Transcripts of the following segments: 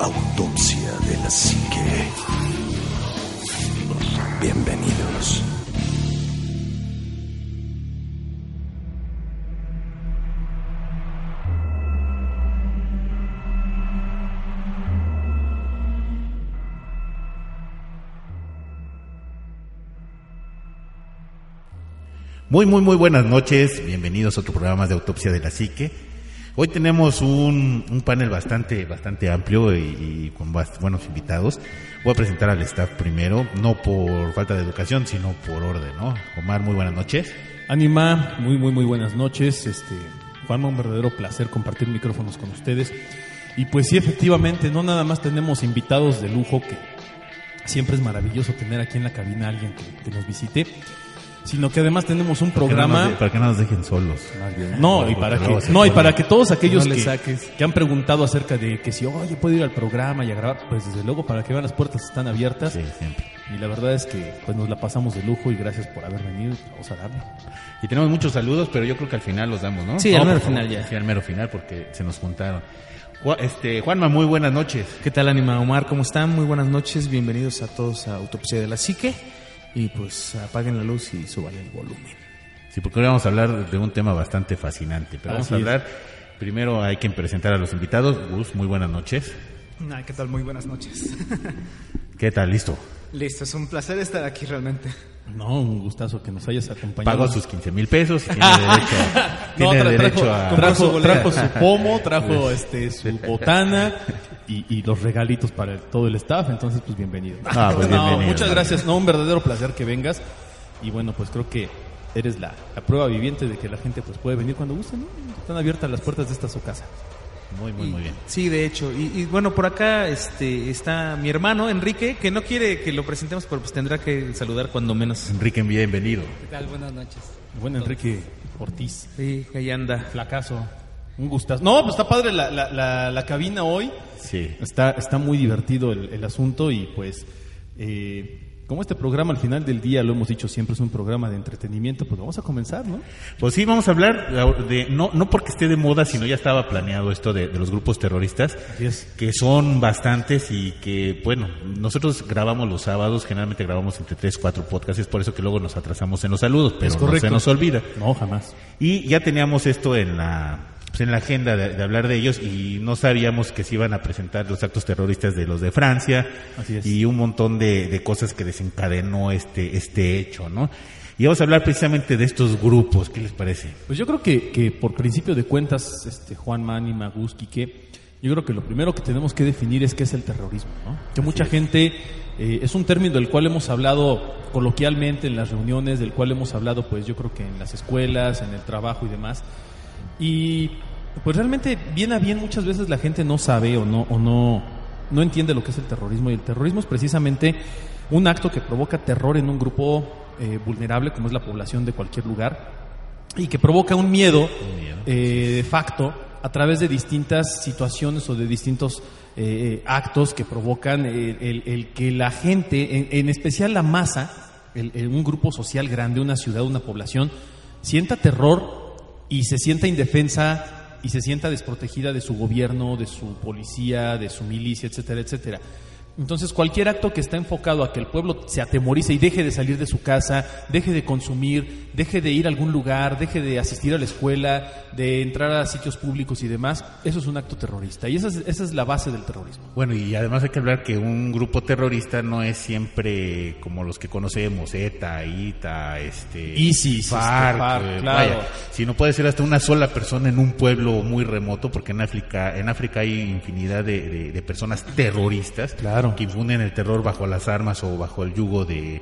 Autopsia de la Psique. Bienvenidos. Muy, muy, muy buenas noches. Bienvenidos a otro programa de Autopsia de la Psique. Hoy tenemos un, un panel bastante, bastante amplio y, y con buenos invitados. Voy a presentar al staff primero, no por falta de educación, sino por orden, ¿no? Omar, muy buenas noches. Anima, muy, muy, muy buenas noches. Este, Juanma, un verdadero placer compartir micrófonos con ustedes. Y pues sí, efectivamente, no nada más tenemos invitados de lujo, que siempre es maravilloso tener aquí en la cabina a alguien que, que nos visite, sino que además tenemos un Para que no programa... nos de- para que no nos dejen solos. No, y para que, no, y para que todos aquellos No que, saques. que han preguntado acerca de que si, oye, puedo ir al programa y a grabar, pues desde luego, para que vean las puertas están abiertas. Sí, siempre. Y la verdad es que pues nos la pasamos de lujo y gracias por haber venido. y Vamos a darle. Y tenemos muchos saludos, pero yo creo que al final los damos, ¿no? Sí, al mero final ya. Sí, al mero final, porque se nos juntaron. Ju- Este, Juanma, muy buenas noches. ¿Qué tal, Anima Omar? ¿Cómo están? Muy buenas noches. Bienvenidos a todos a Autopsia de la Psique. Y pues apaguen la luz y suban el volumen. Sí, porque hoy vamos a hablar de un tema bastante fascinante. Pero vamos a es. hablar, primero hay que presentar a los invitados. Gus, muy buenas noches. Ay, ¿Qué tal? Muy buenas noches. ¿Qué tal? ¿Listo? Listo, es un placer estar aquí realmente. No, un gustazo que nos hayas acompañado. Pagó sus 15 mil pesos y tiene derecho, a- No, tiene tra- derecho trajo, a... trajo, trajo su pomo, trajo este su botana y, y los regalitos para el- todo el staff, entonces pues bienvenido. Ah, pues, No, bienvenido. muchas gracias, no, un verdadero placer que vengas y bueno, pues creo que eres la, la prueba viviente de que la gente pues puede venir cuando guste, ¿no? Están abiertas las puertas de esta su casa. Muy, muy, muy bien. Sí, de hecho. Y, y, bueno, por acá este, está mi hermano Enrique, que no quiere que lo presentemos, pero pues tendrá que saludar cuando menos. Enrique, bienvenido. ¿Qué tal? Buenas noches. Bueno, Enrique Ortiz, Sí, ahí anda. flacazo, un gustazo. No, pues está padre la, la, la, la cabina hoy. Sí. Está, está muy divertido el, el asunto y pues eh, como este programa al final del día, lo hemos dicho siempre, es un programa de entretenimiento, pues vamos a comenzar, ¿no? Pues sí, vamos a hablar de, no, no porque esté de moda, sino ya estaba planeado esto de, de los grupos terroristas, que son bastantes y que, bueno, nosotros grabamos los sábados, generalmente grabamos entre tres, cuatro podcasts, es por eso que luego nos atrasamos en los saludos, pero no se nos olvida. No, jamás. Y ya teníamos esto en la, pues en la agenda de, de hablar de ellos y no sabíamos que se iban a presentar los actos terroristas de los de Francia Así es. y un montón de, de cosas que desencadenó este, este hecho, ¿no? Y vamos a hablar precisamente de estos grupos, ¿qué les parece? Pues yo creo que, que por principio de cuentas, este Juan Mani, Magus, que yo creo que lo primero que tenemos que definir es qué es el terrorismo, ¿no? Que mucha gente, eh, es un término del cual hemos hablado coloquialmente en las reuniones, del cual hemos hablado pues yo creo que en las escuelas, en el trabajo y demás. Y pues realmente bien a bien muchas veces la gente no sabe o no, o no, no entiende lo que es el terrorismo. Y el terrorismo es precisamente un acto que provoca terror en un grupo eh, vulnerable como es la población de cualquier lugar y que provoca un miedo, eh, de facto a través de distintas situaciones o de distintos eh, actos que provocan el, el- el que la gente, en, en especial la masa, el- el- un grupo social grande, una ciudad, una población, sienta terror y se sienta indefensa y se sienta desprotegida de su gobierno, de su policía, de su milicia, etcétera, etcétera. Entonces, cualquier acto que está enfocado a que el pueblo se atemorice y deje de salir de su casa, deje de consumir, deje de ir a algún lugar, deje de asistir a la escuela, de entrar a sitios públicos y demás, eso es un acto terrorista. Y esa es, esa es la base del terrorismo. Bueno, y además hay que hablar que un grupo terrorista no es siempre como los que conocemos, ETA, ITA, este, ISIS, este, FARC, FARC, eh, claro. vaya, sino puede ser hasta una sola persona en un pueblo muy remoto, porque en África, en África hay infinidad de, de- de personas terroristas Claro. Que infunden el terror bajo las armas o bajo el yugo de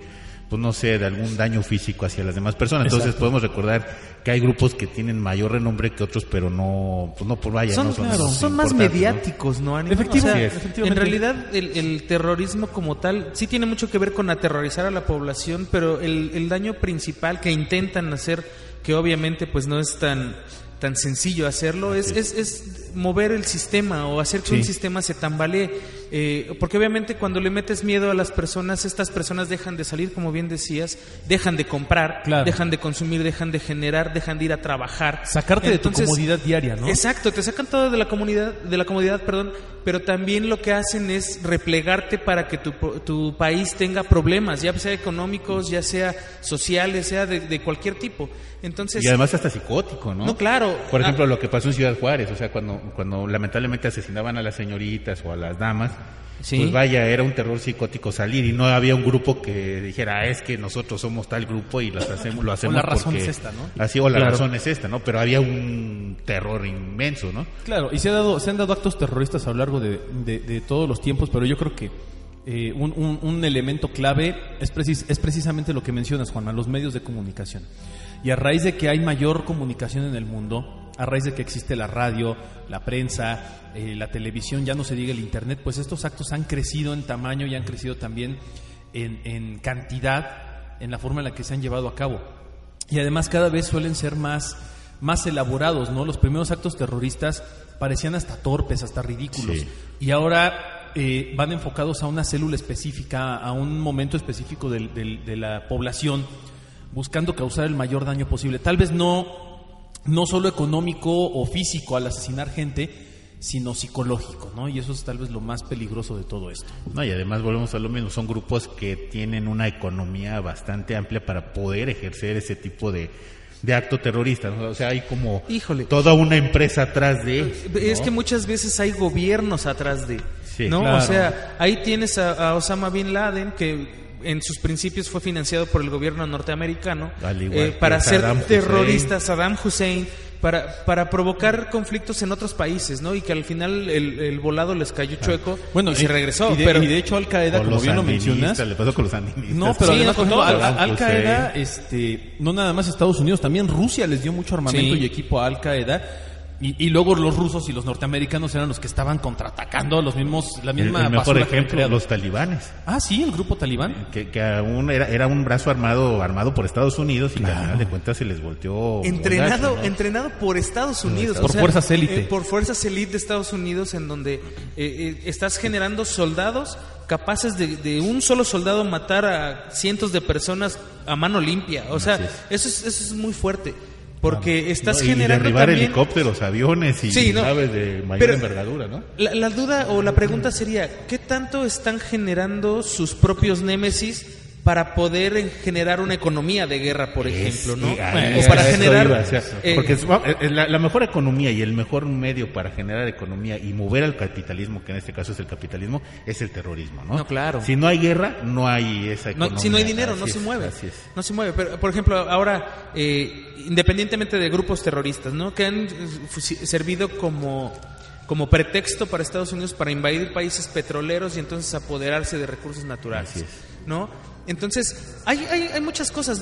pues no sé, de algún daño físico hacia las demás personas. Entonces Exacto. podemos recordar que hay grupos que tienen mayor renombre que otros, pero no, pues no por vaya, son, no son, claro, son más ¿no? mediáticos, ¿no? Ánimo? Efectivo- O sea, sí, es. efectivamente. En realidad, el, el terrorismo como tal sí tiene mucho que ver con aterrorizar a la población, pero el, el daño principal que intentan hacer, que obviamente pues no es tan tan sencillo hacerlo, es, es, es mover el sistema o hacer que un sistema se tambalee. Eh, porque obviamente cuando le metes miedo a las personas, estas personas dejan de salir, como bien decías, dejan de comprar, Claro. dejan de consumir, dejan de generar, dejan de ir a trabajar. Sacarte de tu comodidad diaria, ¿no? Exacto, te sacan todo de la comunidad, de la comodidad, perdón, pero también lo que hacen es replegarte para que tu, tu país tenga problemas, ya sea económicos, ya sea sociales, sea de, de cualquier tipo. Entonces, Y además hasta psicótico, ¿no? No, claro. Por Ah. ejemplo, lo que pasó en Ciudad Juárez, o sea, cuando, cuando lamentablemente asesinaban a las señoritas o a las damas, Sí. pues vaya, era un terror psicótico salir y no había un grupo que dijera, "Ah, es que nosotros somos tal grupo y las hacemos, lo hacemos la razón porque- es esta, ¿no? Así, o la Claro. razón es esta, ¿no? Pero había un terror inmenso, ¿no? Claro, y se, ha dado, se han dado actos terroristas a lo largo de, de- de todos los tiempos, pero yo creo que eh, un, un- un elemento clave es, precis- es precisamente lo que mencionas, Juana, los medios de comunicación. Y a raíz de que hay mayor comunicación en el mundo, a raíz de que existe la radio, la prensa, eh, la televisión, ya no se diga el Internet, pues estos actos han crecido en tamaño y han crecido también en, en cantidad, en la forma en la que se han llevado a cabo. Y además cada vez suelen ser más, más elaborados, ¿no? Los primeros actos terroristas parecían hasta torpes, hasta ridículos. Sí. Y ahora eh, van enfocados a una célula específica, a un momento específico del- del- de la población, buscando causar el mayor daño posible. Tal vez no, no solo económico o físico al asesinar gente, sino psicológico, ¿no? Y eso es tal vez lo más peligroso de todo esto. No, y además volvemos a lo mismo, son grupos que tienen una economía bastante amplia para poder ejercer ese tipo de, de acto terrorista. ¿no? O sea, hay como Híjole. toda una empresa atrás de... Es ¿no? que muchas veces hay gobiernos atrás de, Sí, ¿no? claro. O sea, ahí tienes a, a Osama bin Laden que en sus principios fue financiado por el gobierno norteamericano Al igual eh, para ser Saddam Hussein. terrorista, Saddam Hussein, para, para provocar conflictos en otros países, ¿no? Y que al final el, el volado les cayó chueco Bueno, y se regresó. Y de, pero y de hecho Al Qaeda, como bien lo mencionas, le pasó con los. No, pero Sí, además, no, por con ejemplo, todo. Al, Al. Qaeda, este, no nada más Estados Unidos, también Rusia les dio mucho armamento Sí. y equipo a Al Qaeda. Y, y luego los rusos y los norteamericanos eran los que estaban contraatacando los mismos, la El, misma el mejor que habían ejemplo, creado. los talibanes. Ah, sí, el grupo talibán. Que, que aún era, era un brazo armado armado por Estados Unidos y que al final de cuentas se les volteó... entrenado gacho, ¿no? entrenado por Estados Unidos Por fuerzas élite. eh, por fuerzas élite de Estados Unidos en donde eh, eh, estás generando soldados capaces de, de un solo soldado matar a cientos de personas a mano limpia o sea eso es eso es muy fuerte porque estás ¿no? Y generando derribar también helicópteros, aviones y Sí, no. naves de mayor Pero- envergadura, ¿no? la, la duda o la pregunta sería, ¿qué tanto están generando sus propios némesis para poder generar una economía de guerra, por ejemplo, ¿no? Ahí- o para generar... iba, o sea, eh, porque eh, la, la mejor economía y el mejor medio para generar economía y mover al capitalismo, que en este caso es el capitalismo, es el terrorismo, ¿no? No, claro. Si no hay guerra, no hay esa no- economía. si no hay dinero, no se es, mueve. Así es. No se mueve. Pero, por ejemplo, ahora, eh, independientemente de grupos terroristas, ¿no? Que han eh, servido como, como pretexto para Estados Unidos para invadir países petroleros y entonces apoderarse de recursos naturales. ¿no? Entonces, hay, hay, hay muchas cosas.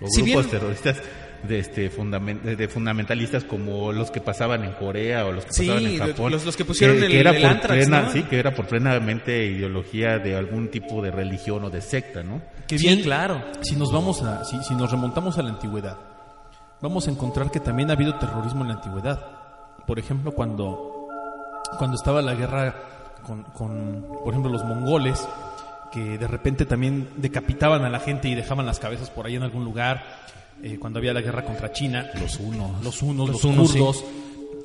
O Si grupos bien- terroristas de, este, fundamen- de fundamentalistas como los que pasaban en Corea o los que Sí, pasaban en Japón. los- los que pusieron el- era el por Antrax, plena, ¿no? Sí, que era por plenamente ideología de algún tipo de religión o de secta, ¿no? Que Sí, bien, claro. Si nos vamos a, si, si nos remontamos a la antigüedad, vamos a encontrar que también ha habido terrorismo en la antigüedad. Por ejemplo, cuando, cuando estaba la guerra con, con, por ejemplo, los mongoles, que de repente también decapitaban a la gente y dejaban las cabezas por ahí en algún lugar. eh, cuando había la guerra contra China, los unos, los unos, los, unos, kurdos.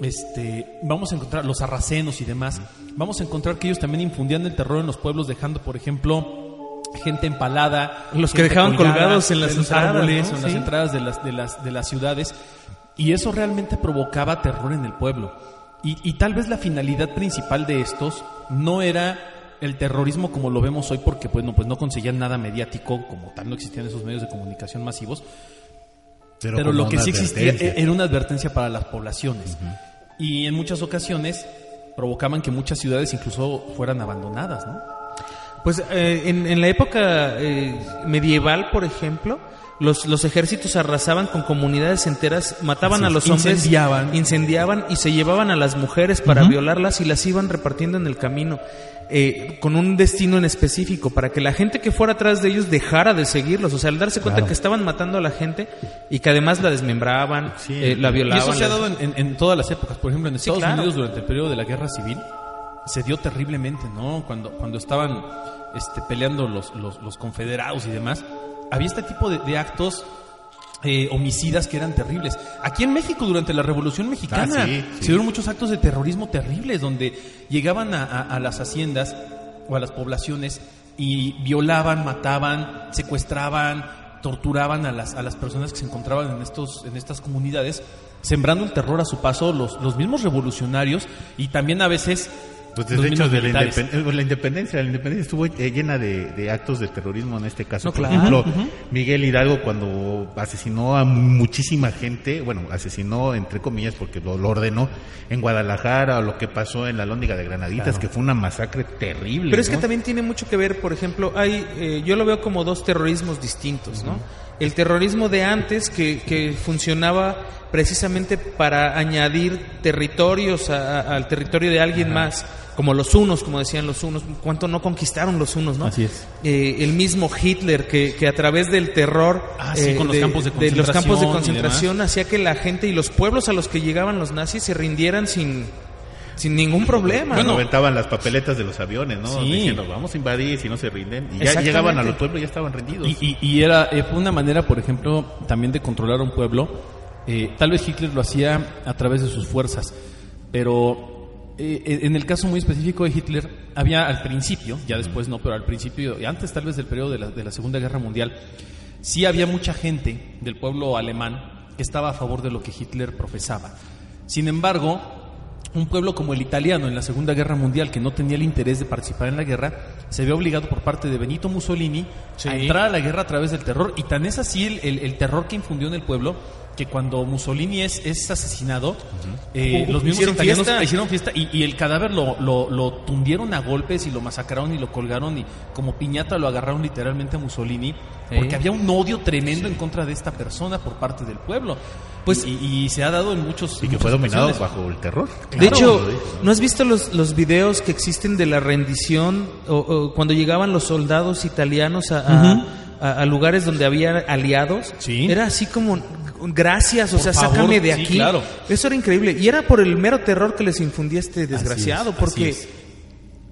este, vamos a encontrar los sarracenos y demás, vamos a encontrar que ellos también infundían el terror en los pueblos, dejando, por ejemplo, gente empalada, Los que dejaban colgada colgados en las los entradas, árboles, en las Sí. entradas de las, de las, de las ciudades, y eso realmente provocaba terror en el pueblo. Y, y tal vez la finalidad principal de estos no era el terrorismo como lo vemos hoy, porque pues no, pues no conseguían nada mediático, como tal no existían esos medios de comunicación masivos, pero, lo que sí existía e- era una advertencia para las poblaciones. Y en muchas ocasiones provocaban que muchas ciudades incluso fueran abandonadas, ¿no? Pues eh, en, en la época eh, medieval, por ejemplo, los, los ejércitos arrasaban con comunidades enteras, mataban Así a los hombres, incendiaban. incendiaban y se llevaban a las mujeres para violarlas y las iban repartiendo en el camino. eh, con un destino en específico, para que la gente que fuera atrás de ellos dejara de seguirlos. O sea, al darse cuenta Claro. que estaban matando a la gente y que además la desmembraban, Sí, eh, la Y violaban. eso se ha dado en, todas las épocas. Por ejemplo, en Estados claro. Unidos durante el periodo de la guerra civil se dio terriblemente, ¿no? Cuando, cuando estaban este, peleando los, los, los confederados y demás, había este tipo de, de actos eh, homicidas que eran terribles. Aquí en México, durante la Revolución Mexicana, Ah, sí, sí. se dieron muchos actos de terrorismo terribles, donde llegaban a, a- a las haciendas o a las poblaciones y violaban, mataban, secuestraban, torturaban a las, a las personas que se encontraban en, estos, en estas comunidades, sembrando el terror a su paso los, los mismos revolucionarios y también a veces Pues los de hecho, de la, eh, la independencia, la independencia estuvo eh, llena de, de actos de terrorismo en este caso. No, Por claro. ejemplo, Miguel Hidalgo cuando asesinó a muchísima gente, bueno, asesinó entre comillas porque lo, lo ordenó en Guadalajara o lo que pasó en la Lóndiga de Granaditas, que fue una masacre terrible. Pero es que también tiene mucho que ver, por ejemplo, hay, eh, yo lo veo como dos terrorismos distintos, ¿no? El terrorismo de antes que, que funcionaba precisamente para añadir territorios a- a- al territorio de alguien más, como los unos, como decían los unos, cuánto no conquistaron los unos, ¿no? Así es. Eh, el mismo Hitler que, que a través del terror Ah, sí, con los campos de los campos de concentración hacía que la gente y los pueblos a los que llegaban los nazis se rindieran sin, sin ningún problema. Bueno, ¿no? aventaban las papeletas de los aviones, ¿no? Sí. Diciendo, vamos a invadir si no se rinden. Y ya llegaban a los pueblos y ya estaban rendidos. Y, y- y era eh, fue una manera, por ejemplo, también de controlar a un pueblo. Eh, tal vez Hitler lo hacía a través de sus fuerzas, pero eh, en el caso muy específico de Hitler, había al principio, ya después no, pero al principio, y antes tal vez del periodo de la, de la Segunda Guerra Mundial, sí había mucha gente del pueblo alemán que estaba a favor de lo que Hitler profesaba. Sin embargo, un pueblo como el italiano en la Segunda Guerra Mundial, que no tenía el interés de participar en la guerra, se vio obligado por parte de Benito Mussolini Sí. a entrar a la guerra a través del terror. Y tan es así el, el- el terror que infundió en el pueblo que cuando Mussolini es, es asesinado, eh, los mismos hicieron italianos fiesta. hicieron fiesta y, y el cadáver lo, lo, lo tundieron a golpes y lo masacraron y lo colgaron y como piñata lo agarraron literalmente a Mussolini porque había un odio tremendo en contra de esta persona por parte del pueblo. Pues- y, y se ha dado en muchos Y que fue dominado ocasiones. bajo el terror. De hecho. ¿no has visto los, los videos que existen de la rendición o, o cuando llegaban los soldados italianos a, a- a- a lugares donde había aliados? Sí. Era así como, gracias, o Por sea, favor, sácame de sí, aquí. claro. Eso era increíble. Y era por el mero terror que les infundía este desgraciado, así porque... es.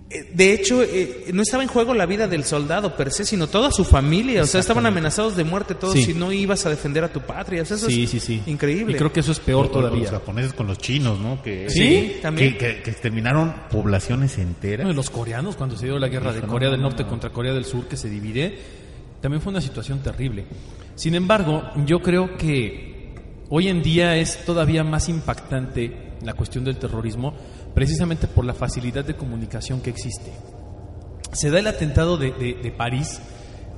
eh, De hecho, eh, no estaba en juego la vida del soldado per se, sino toda su familia. O sea, estaban amenazados de muerte todos Sí. si no ibas a defender a tu patria. O sea, eso Sí, es sí, sí. increíble. Y creo que eso es peor o Los todavía. japoneses con los chinos, ¿no? Que, Sí, que- también. Que, que exterminaron poblaciones enteras. Y los coreanos, cuando se dio la guerra de Corea del no, Norte no. contra Corea del Sur, que se divide, también fue una situación terrible. Sin embargo, yo creo que hoy en día es todavía más impactante la cuestión del terrorismo, precisamente por la facilidad de comunicación que existe. Se da el atentado de, de- de París,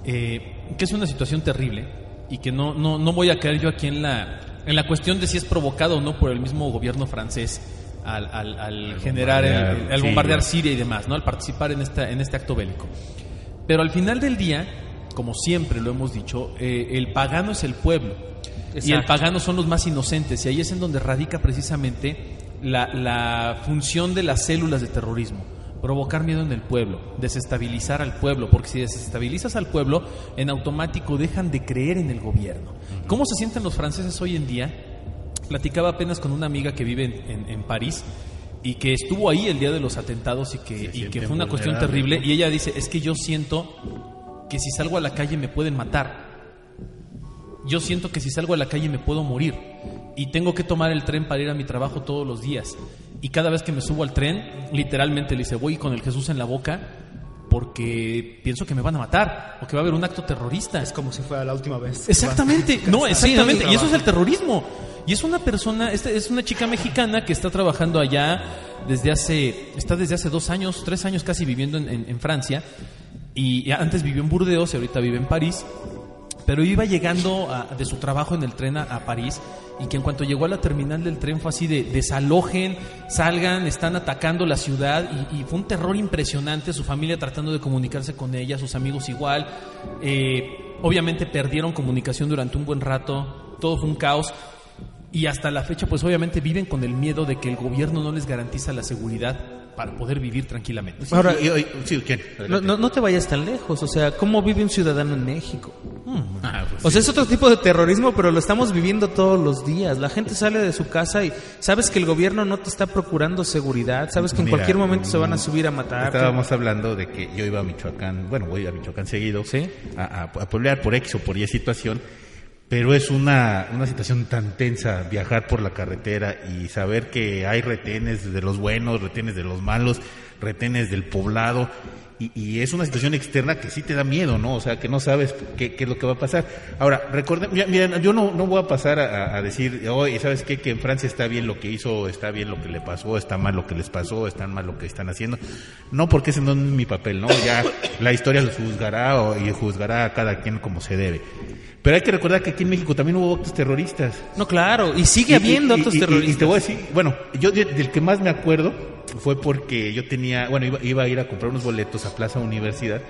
eh, que es una situación terrible y que no, no, no voy a caer yo aquí en la, en la cuestión de si es provocado o no por el mismo gobierno francés al, al- al generar, bombardear el- al bombardear Siria. Siria y demás, ¿no? al participar en, esta, en este acto bélico. Pero al final del día, como siempre lo hemos dicho, eh, el pagano es el pueblo. Y el pagano son los más inocentes. Y ahí es en donde radica precisamente la, la función de las células de terrorismo. Provocar miedo en el pueblo, desestabilizar al pueblo, porque si desestabilizas al pueblo, en automático dejan de creer en el gobierno. ¿Cómo se sienten los franceses hoy en día? Platicaba apenas con una amiga que vive en, en- en París y que estuvo ahí el día de los atentados y que, y que sienten fue una cuestión terrible. Y ella dice, es que yo siento que si salgo a la calle me pueden matar. yo siento que si salgo a la calle me puedo morir y tengo que tomar el tren para ir a mi trabajo todos los días. Y cada vez que me subo al tren, literalmente le dice, voy con el Jesús en la boca porque pienso que me van a matar o que va a haber un acto terrorista. Es como si fuera la última vez. Exactamente, no, exactamente. Y eso es el terrorismo. Y es una persona, esta es una chica mexicana que está trabajando allá desde hace, está desde hace dos años, tres años casi viviendo en, Francia. Y antes vivió en Burdeos y ahorita vive en París. Pero iba llegando de su trabajo en el tren a, a París y que en cuanto llegó a la terminal del tren fue así de desalojen, salgan, están atacando la ciudad y, y fue un terror impresionante, su familia tratando de comunicarse con ella, sus amigos igual. Eh, obviamente perdieron comunicación durante un buen rato, todo fue un caos y hasta la fecha pues obviamente viven con el miedo de que el gobierno no les garantiza la seguridad para poder vivir tranquilamente. Ahora, Y- y- sí, ¿quién? No, no, no te vayas tan lejos, o sea, ¿cómo vive un ciudadano en México? Ah, pues O sea, es otro tipo de terrorismo, pero lo estamos viviendo todos los días. La gente sale de su casa y sabes que el gobierno no te está procurando seguridad, sabes que en Mira, cualquier momento se van a mm, subir a matar. Estábamos hablando de que yo iba a Michoacán, bueno, voy a Michoacán seguido, Sí. a, a, a pueblear por X o por Y situación, pero es una, una situación tan tensa viajar por la carretera y saber que hay retenes de los buenos, retenes de los malos, retenes del poblado. Y, y es una situación externa que sí te da miedo, ¿no? O sea, que no sabes qué, qué es lo que va a pasar. Ahora, recuerden, mira, yo no, no voy a pasar a, a decir, oye, ¿sabes qué? Que en Francia está bien lo que hizo, está bien lo que le pasó, está mal lo que les pasó, está mal lo que están haciendo. No, porque ese no es mi papel, ¿no? Ya la historia los juzgará o, y juzgará a cada quien como se debe. Pero hay que recordar que aquí en México también hubo actos terroristas. No, claro, y sigue habiendo actos terroristas. Y te voy a decir, bueno, yo de- del que más me acuerdo fue porque yo tenía, bueno, iba, iba a ir a comprar unos boletos a Plaza Universidad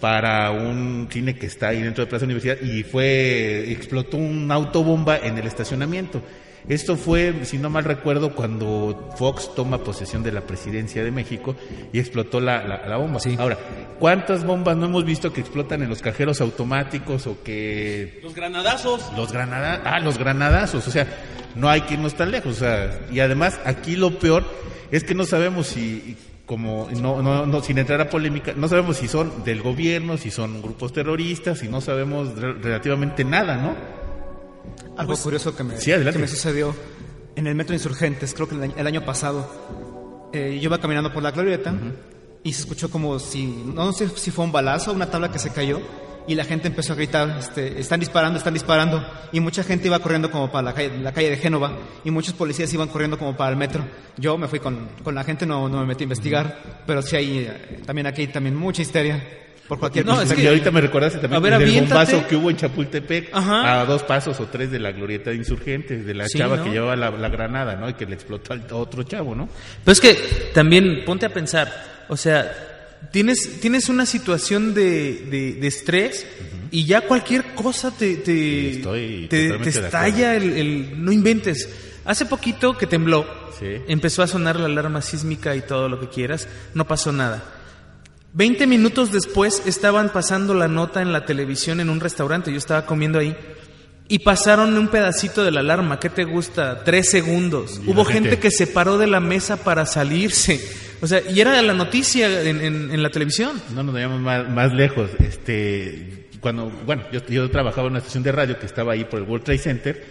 para un cine que está ahí dentro de Plaza Universidad y fue, explotó una autobomba en el estacionamiento. Esto fue, si no mal recuerdo, cuando Fox toma posesión de la presidencia de México y explotó la, la- la bomba. Ahora, ¿cuántas bombas no hemos visto que explotan en los cajeros automáticos o que Los granadazos. los granada, ah, los granadazos, o sea, no hay que irnos tan lejos, o sea, y además aquí lo peor es que no sabemos si como no, no, no sin entrar a polémica, no sabemos si son del gobierno, si son grupos terroristas, y no sabemos re- relativamente nada, ¿no? Algo curioso que me, Sí, que me sucedió en el metro Insurgentes, creo que el año, el año pasado. Eh, yo iba caminando por la glorieta y se escuchó como si, no sé si fue un balazo o una tabla que se cayó y la gente empezó a gritar, este, están disparando, están disparando. Y mucha gente iba corriendo como para la calle, la calle de Génova y muchos policías iban corriendo como para el metro. Yo me fui con, con la gente, no, no me metí a investigar, pero sí hay, eh, también aquí hay también mucha histeria por cualquier No, cosa. es y que- ahorita me recordaste también ver, del bombazo que hubo en Chapultepec, Ajá. a dos pasos o tres de la glorieta de insurgentes, de la Sí, chava ¿no? que llevaba la, la granada, ¿no? Y que le explotó al a otro chavo, ¿no? Pero es que también ponte a pensar, o sea, tienes, tienes una situación de, de, de estrés y ya cualquier cosa te, te, Estoy te, estalla el, el- No inventes. Hace poquito que tembló, Sí. empezó a sonar la alarma sísmica y todo lo que quieras, no pasó nada. Veinte minutos después estaban pasando la nota en la televisión en un restaurante, yo estaba comiendo ahí. Y pasaron un pedacito de la alarma, ¿qué te gusta? Tres segundos. Hubo gente- que se paró de la mesa para salirse. O sea, y era la noticia en, en- en la televisión. No nos vayamos más, más lejos. Este, cuando, bueno, yo, yo trabajaba en una estación de radio que estaba ahí por el World Trade Center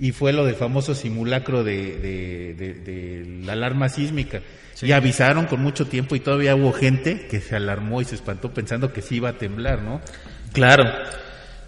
y fue lo del famoso simulacro de, de- de- de la alarma sísmica. Y avisaron con mucho tiempo y todavía hubo gente que se alarmó y se espantó pensando que sí iba a temblar, ¿no? Claro.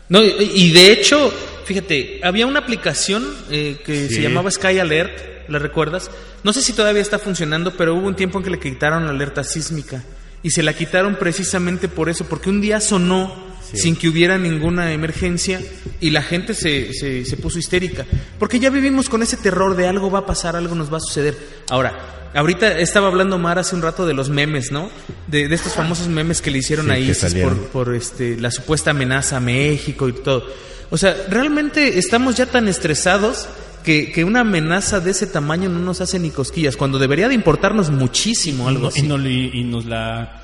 No, y, de hecho, fíjate, había una aplicación eh, que Sí. se llamaba Sky Alert, ¿la recuerdas? No sé si todavía está funcionando, pero hubo un tiempo en que le quitaron la alerta sísmica. Y se la quitaron precisamente por eso, porque un día sonó Sí. sin que hubiera ninguna emergencia y la gente se, se, se puso histérica. Porque ya vivimos con ese terror de algo va a pasar, algo nos va a suceder. Ahora, ahorita estaba hablando Mar hace un rato de los memes, ¿no? De, de estos famosos memes que le hicieron Sí, a ISIS por, por este, la supuesta amenaza a México y todo. O sea, realmente estamos ya tan estresados que, que una amenaza de ese tamaño no nos hace ni cosquillas, cuando debería de importarnos muchísimo algo No, así. y, no- y- y nos la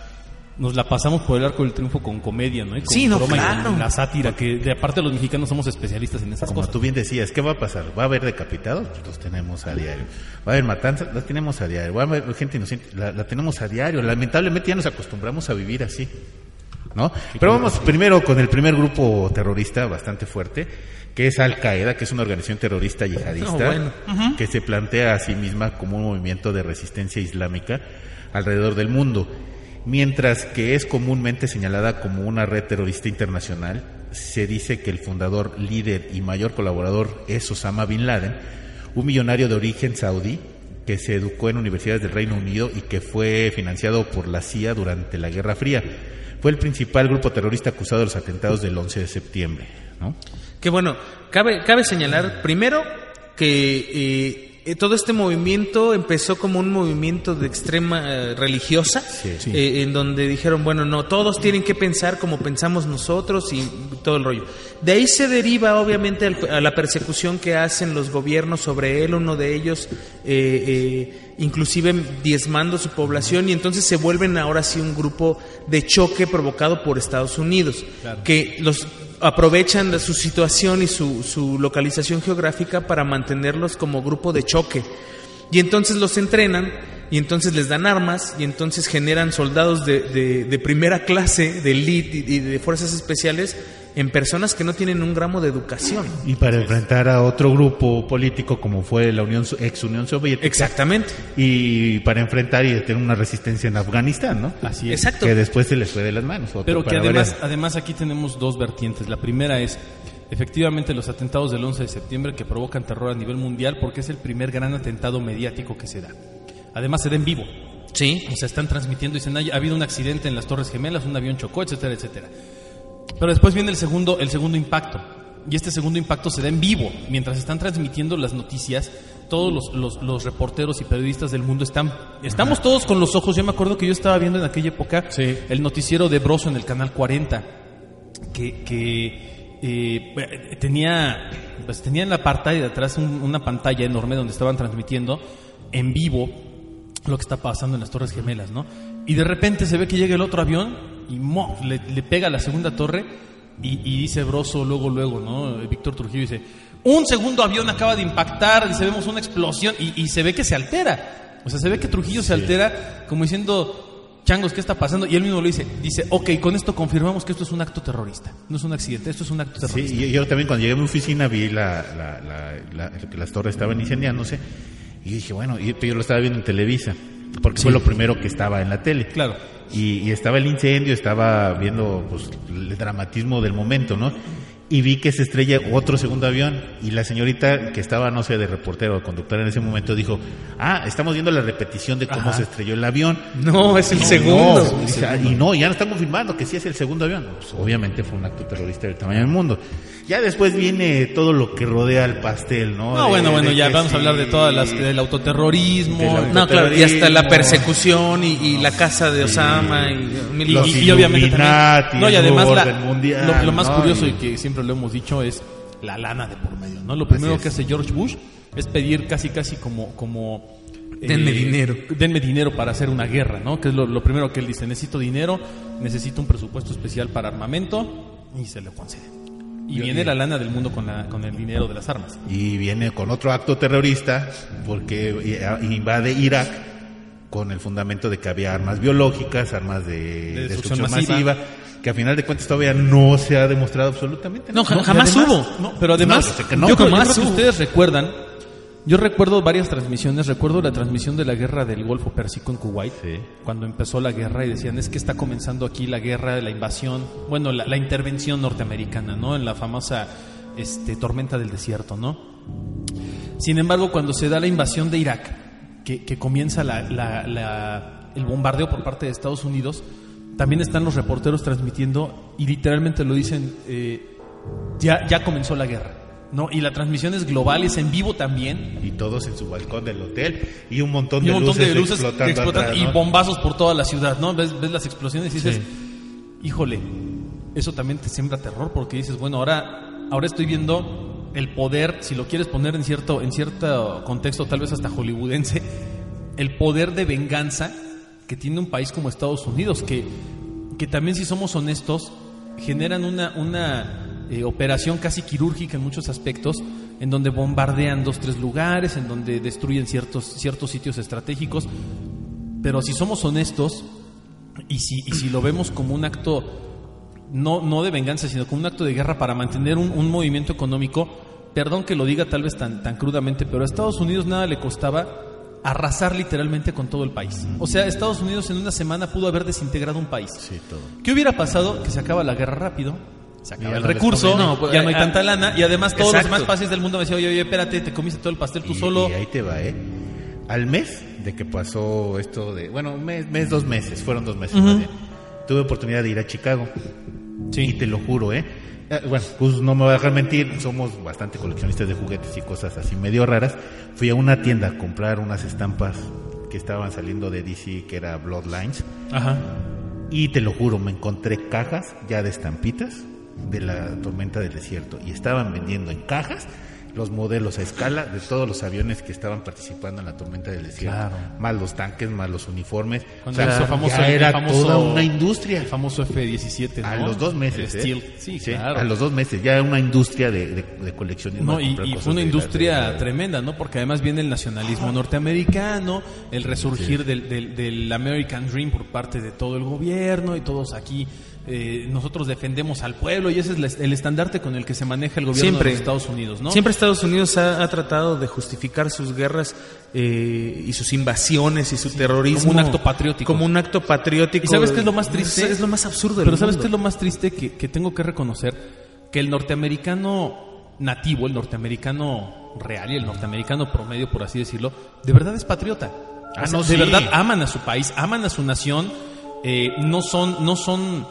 nos la pasamos por el arco del triunfo con comedia, ¿no? Y con Sí, no, broma y claro. con la sátira, que de aparte los mexicanos somos especialistas en esas Como cosas. tú bien decías, ¿qué va a pasar? ¿Va a haber decapitados? Pues los tenemos a diario. ¿Va a haber matanzas? Las tenemos a diario. ¿Va a haber gente inocente? La, la tenemos a diario. Lamentablemente ya nos acostumbramos a vivir así. ¿no? Pero vamos primero con el primer grupo terrorista bastante fuerte, que es Al Qaeda, que es una organización terrorista yihadista, No, bueno. que se plantea a sí misma como un movimiento de resistencia islámica alrededor del mundo, mientras que es comúnmente señalada como una red terrorista internacional. Se dice que el fundador, líder y mayor colaborador es Osama Bin Laden, un millonario de origen saudí que se educó en universidades del Reino Unido y que fue financiado por la CIA durante la Guerra Fría. Fue el principal grupo terrorista acusado de los atentados del 11 de septiembre. ¿no? Que bueno, cabe, cabe señalar primero que eh, eh, todo este movimiento empezó como un movimiento de extrema eh, religiosa, Sí. Sí. eh, en donde dijeron, bueno, no, todos tienen que pensar como pensamos nosotros y todo el rollo. De ahí se deriva obviamente al- a la persecución que hacen los gobiernos sobre él, uno de ellos eh, eh, inclusive diezmando su población y entonces se vuelven ahora sí un grupo de choque provocado por Estados Unidos, que los aprovechan de su situación y su, su localización geográfica para mantenerlos como grupo de choque. Y entonces los entrenan y entonces les dan armas y entonces generan soldados de, de- de primera clase, de elite y de fuerzas especiales en personas que no tienen un gramo de educación. Y para enfrentar a otro grupo político como fue la Unión, ex Unión Soviética. Exactamente. Y para enfrentar y tener una resistencia en Afganistán, ¿no? Así es. Exacto. Que después se les fue de las manos. Otro Pero que además, variar. además aquí tenemos dos vertientes. La primera es efectivamente los atentados del 11 de septiembre que provocan terror a nivel mundial porque es el primer gran atentado mediático que se da. Además se da en vivo. Sí. O sea, están transmitiendo, dicen, "Ay, ha habido un accidente en las Torres Gemelas, un avión chocó, etcétera, etcétera. Pero después viene el segundo, el segundo impacto. Y este segundo impacto se da en vivo. Mientras están transmitiendo las noticias, todos los, los- los reporteros y periodistas del mundo están... Estamos todos con los ojos. Yo me acuerdo que yo estaba viendo en aquella época Sí. el noticiero de Broso en el Canal 40, que, que, eh, tenía, pues, tenía en la parte de atrás un- una pantalla enorme donde estaban transmitiendo en vivo lo que está pasando en las Torres Gemelas, ¿no? Y de repente se ve que llega el otro avión y ¡mo! le, le pega a la segunda torre y, y dice Broso luego, luego, ¿no? Víctor Trujillo dice, un segundo avión acaba de impactar, dice, vemos una explosión y, y se ve que se altera. O sea, se ve que Trujillo se altera como diciendo, changos, ¿qué está pasando? Y él mismo lo dice, dice, ok, con esto confirmamos que esto es un acto terrorista, no es un accidente, esto es un acto Sí, terrorista. y yo también cuando llegué a mi oficina vi la, la- la- la- que las torres estaban incendiándose y dije, bueno, y yo lo estaba viendo en Televisa, porque fue lo primero que estaba en la tele. Claro. Y, y estaba el incendio, estaba viendo pues, el dramatismo del momento, ¿no? Y vi que se estrella otro segundo avión y la señorita que estaba, no sé, de reportero o conductora en ese momento dijo, ah, estamos viendo la repetición de cómo Ajá. se estrelló el avión. No, es el No, segundo. no, "Ah, y no, ya no están confirmando que sí es el segundo avión. Pues, obviamente fue un acto terrorista del tamaño del mundo. Ya después viene todo lo que rodea al pastel, ¿no? No, De- bueno, bueno, ya vamos a hablar de todas las, del autoterrorismo. Del auto- No, claro, y hasta la persecución y, y la casa de Osama y, mil- Los y, y obviamente también, no y el además la- mundial, lo, lo más ¿no? curioso Y- que siempre lo hemos dicho es la lana de por medio no lo primero es. que hace George Bush es pedir casi casi como como eh, Denme dinero. denme dinero para hacer una guerra no que es lo, lo primero que él dice necesito dinero necesito un presupuesto especial para armamento y se le concede y Yo- viene la lana del mundo con la con el dinero de las armas Y viene con otro acto terrorista porque eh, invade Irak con el fundamento de que había armas biológicas, armas de, De destrucción, destrucción masiva, masiva. que a final de cuentas todavía no se ha demostrado absolutamente. No, nada. ja- jamás además- hubo. no, pero además, No, yo sé que no. yo creo, yo creo que ustedes recuerdan, yo recuerdo varias transmisiones, recuerdo la transmisión de la guerra del Golfo Pérsico en Kuwait, Sí. cuando empezó la guerra y decían, es que está comenzando aquí la guerra, la invasión, bueno, la, la intervención norteamericana, ¿no? En la famosa este, tormenta del desierto, ¿no? Sin embargo, cuando se da la invasión de Irak, que, que comienza la- la- la- el bombardeo por parte de Estados Unidos, también están los reporteros transmitiendo y literalmente lo dicen, eh, ya, ya comenzó la guerra. ¿No? Y la transmisión es global, es en vivo también. Y todos en su balcón del hotel y un montón Y de un montón luces, de luces explotando, atrás, y bombazos por toda la ciudad, ¿no? Ves, ves las explosiones y dices, híjole, eso también te siembra terror porque dices, bueno, ahora, ahora estoy viendo el poder, si lo quieres poner en cierto, en cierto contexto, tal vez hasta hollywoodense, el poder de venganza que tiene un país como Estados Unidos, que, que también si somos honestos, generan una, una eh, operación casi quirúrgica en muchos aspectos, en donde bombardean dos, tres lugares, en donde destruyen ciertos, ciertos sitios estratégicos. Pero si somos honestos, y si, y si lo vemos como un acto no, no de venganza, sino como un acto de guerra para mantener un, un movimiento económico. Perdón que lo diga tal vez tan, tan crudamente, pero a Estados Unidos nada le costaba arrasar literalmente con todo el país. O sea, Estados Unidos en una semana pudo haber desintegrado un país. Sí, todo. ¿Qué hubiera pasado? Que se acaba la guerra rápido, se acaba el recurso. No, pues, ya no hay ah, tanta lana y además todos los demás países del mundo me decían, oye, oye, espérate, te comiste todo el pastel tú Y- solo. Y ahí te va, ¿eh? Al mes de que pasó esto de... Bueno, mes, mes dos meses, fueron dos meses más bien. Tuve oportunidad de ir a Chicago. Sí. Y te lo juro, ¿eh? Eh, Bueno, pues no me voy a dejar mentir, somos bastante coleccionistas de juguetes y cosas así medio raras. Fui a una tienda a comprar unas estampas que estaban saliendo de DC, que era Bloodlines. Ajá. Y te lo juro, me encontré cajas ya de estampitas de la tormenta del desierto. Y estaban vendiendo en cajas los modelos a escala de todos los aviones que estaban participando en la tormenta del desierto. Claro. Más los tanques, más los uniformes. Cuando O sea, hizo famoso ya era famoso- toda una industria. El famoso F-17, ¿no? A los dos meses, ¿eh? Sí, claro. A los dos meses, ya era una industria de, de, de coleccionismo. No, y, fue una industria de tremenda, ¿no? Porque además viene el nacionalismo norteamericano, el resurgir del, del- del American Dream por parte de todo el gobierno y todos aquí. Eh, nosotros defendemos al pueblo y ese es el estandarte con el que se maneja el gobierno Siempre. de los Estados Unidos, ¿no? Siempre Estados Unidos ha, ha tratado de justificar sus guerras eh, y sus invasiones y su terrorismo como un acto patriótico. Como un acto patriótico. ¿Y sabes qué es lo más triste? Es, lo más absurdo del Pero ¿sabes qué es lo más triste? Que, que tengo que reconocer que el norteamericano nativo, el norteamericano real y el norteamericano promedio, por así decirlo, de verdad es patriota. Ah, no, de sí. verdad aman a su país, aman a su nación, eh, no son, no son,